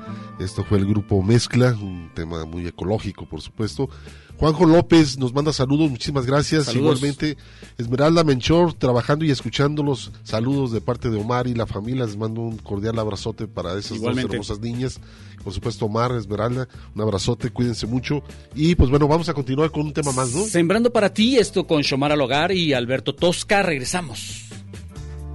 esto fue el grupo Mezcla, un tema muy ecológico, por supuesto. Juanjo López nos manda saludos, muchísimas gracias. Saludos. Igualmente, Esmeralda Menchor, trabajando y escuchándolos. Saludos de parte de Omar y la familia. Les mando un cordial abrazote para esas Igualmente. dos hermosas niñas. Por supuesto, Omar, Esmeralda, un abrazote, cuídense mucho. Y pues bueno, vamos a continuar con un tema más, ¿no? Sembrando para ti esto con Shomara Logar y Alberto Tosca. Regresamos.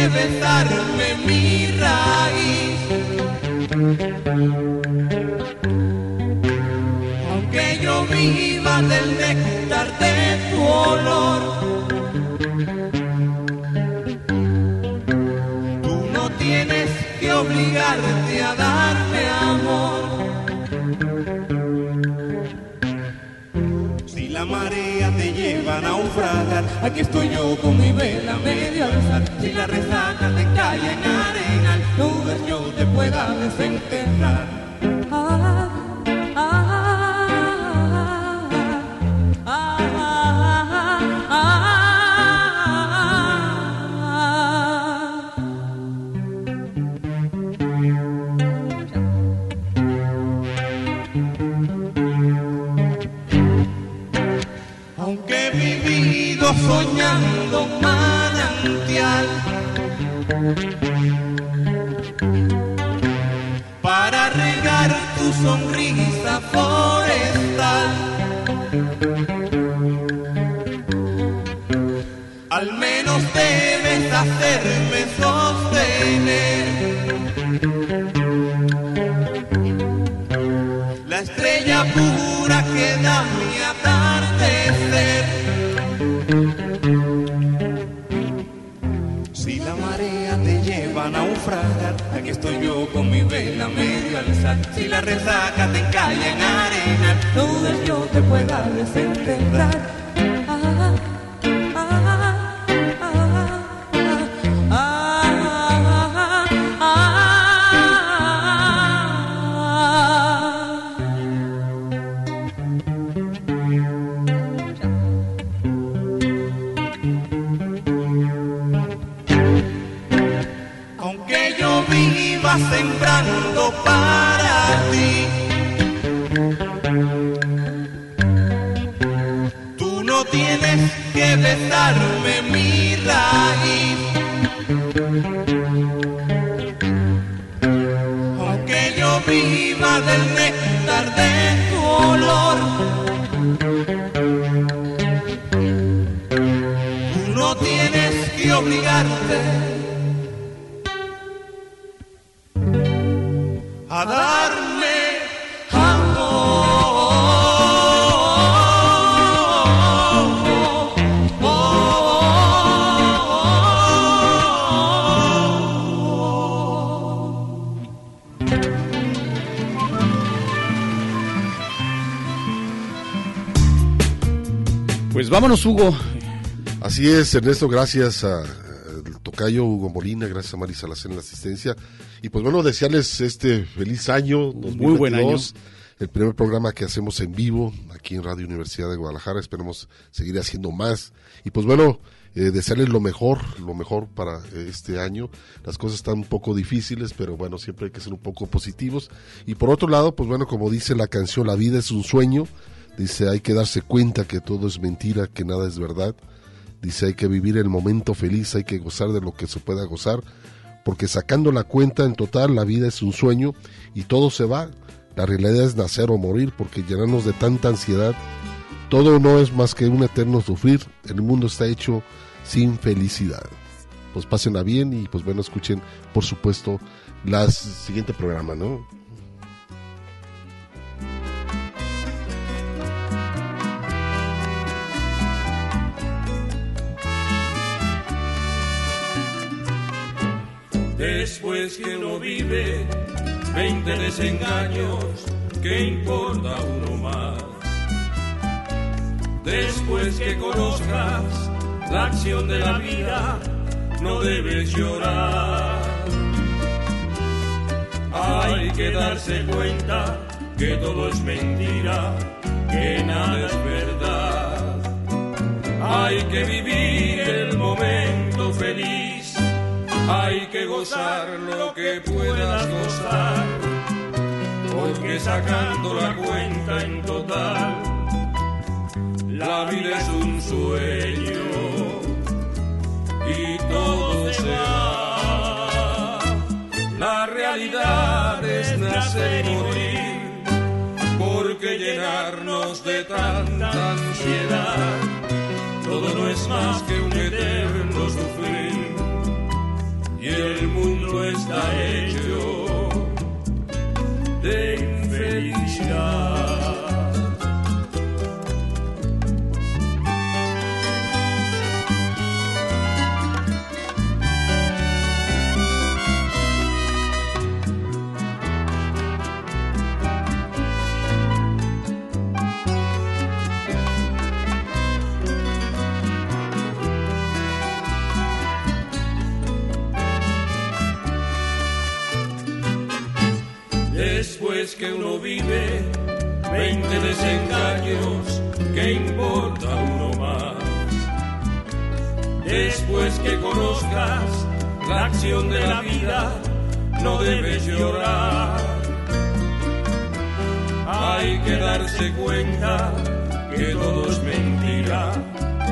que besarme mi raíz. Aunque yo viva del néctar de tu olor, tú no tienes que obligarte a darme amor. Marea te lleva a naufragar, aquí estoy yo con mi vela medio alzar. Si la resaca te cae en arena, no dudes yo te pueda desenterrar. La estrella pura que da mi atardecer. Si la marea te lleva a naufragar, aquí estoy yo con mi vela medio alzar. Si la resaca te cae en arena, dudes yo te pueda desenterrar. Vámonos, Hugo. Así es, Ernesto, gracias a, al tocayo Hugo Molina, gracias a Mari Salazar en la asistencia. Y pues bueno, desearles este feliz año, 2022, Muy buen año. El primer programa que hacemos en vivo aquí en Radio Universidad de Guadalajara. Esperemos seguir haciendo más. Y pues bueno, eh, desearles lo mejor, lo mejor para eh, este año. Las cosas están un poco difíciles, pero bueno, siempre hay que ser un poco positivos. Y por otro lado, pues bueno, como dice la canción, la vida es un sueño. Dice, hay que darse cuenta que todo es mentira, que nada es verdad. Dice, hay que vivir el momento feliz, hay que gozar de lo que se pueda gozar, porque sacando la cuenta en total, la vida es un sueño y todo se va. La realidad es nacer o morir, porque llenarnos de tanta ansiedad, todo no es más que un eterno sufrir. El mundo está hecho sin felicidad. pues pásenla bien y pues bueno, escuchen por supuesto la siguiente programa, ¿no? Después que uno vive 20 desengaños, ¿qué importa uno más? Después que conozcas la acción de la vida, no debes llorar. Hay que darse cuenta que todo es mentira, que nada es verdad. Hay que vivir el momento feliz, hay que gozar lo que puedas gozar, porque sacando la cuenta en total, la vida es un sueño y todo se va. La realidad es nacer y morir, porque llenarnos de tanta ansiedad, todo no es más que un eterno el mundo está hecho 20 desengaños, ¿qué importa uno más? Después que conozcas la acción de la vida, no debes llorar. Hay que darse cuenta que todo es mentira,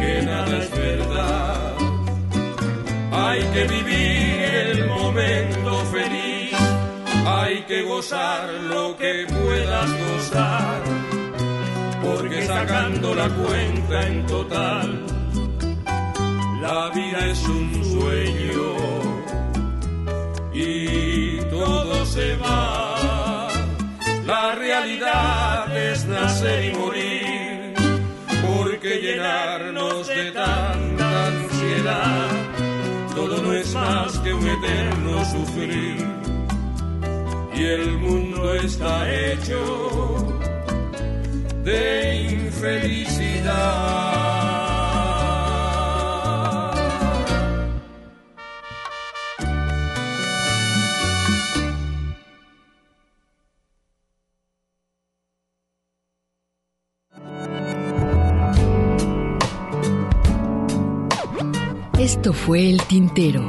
que nada es verdad. Hay que vivir el momento feliz, hay que gozar lo que puedas gozar, porque sacando la cuenta en total, la vida es un sueño y todo se va. La realidad es nacer y morir, porque llenarnos de tanta ansiedad, todo no es más que un eterno sufrir. Y el mundo está hecho de infelicidad. Esto fue El Tintero.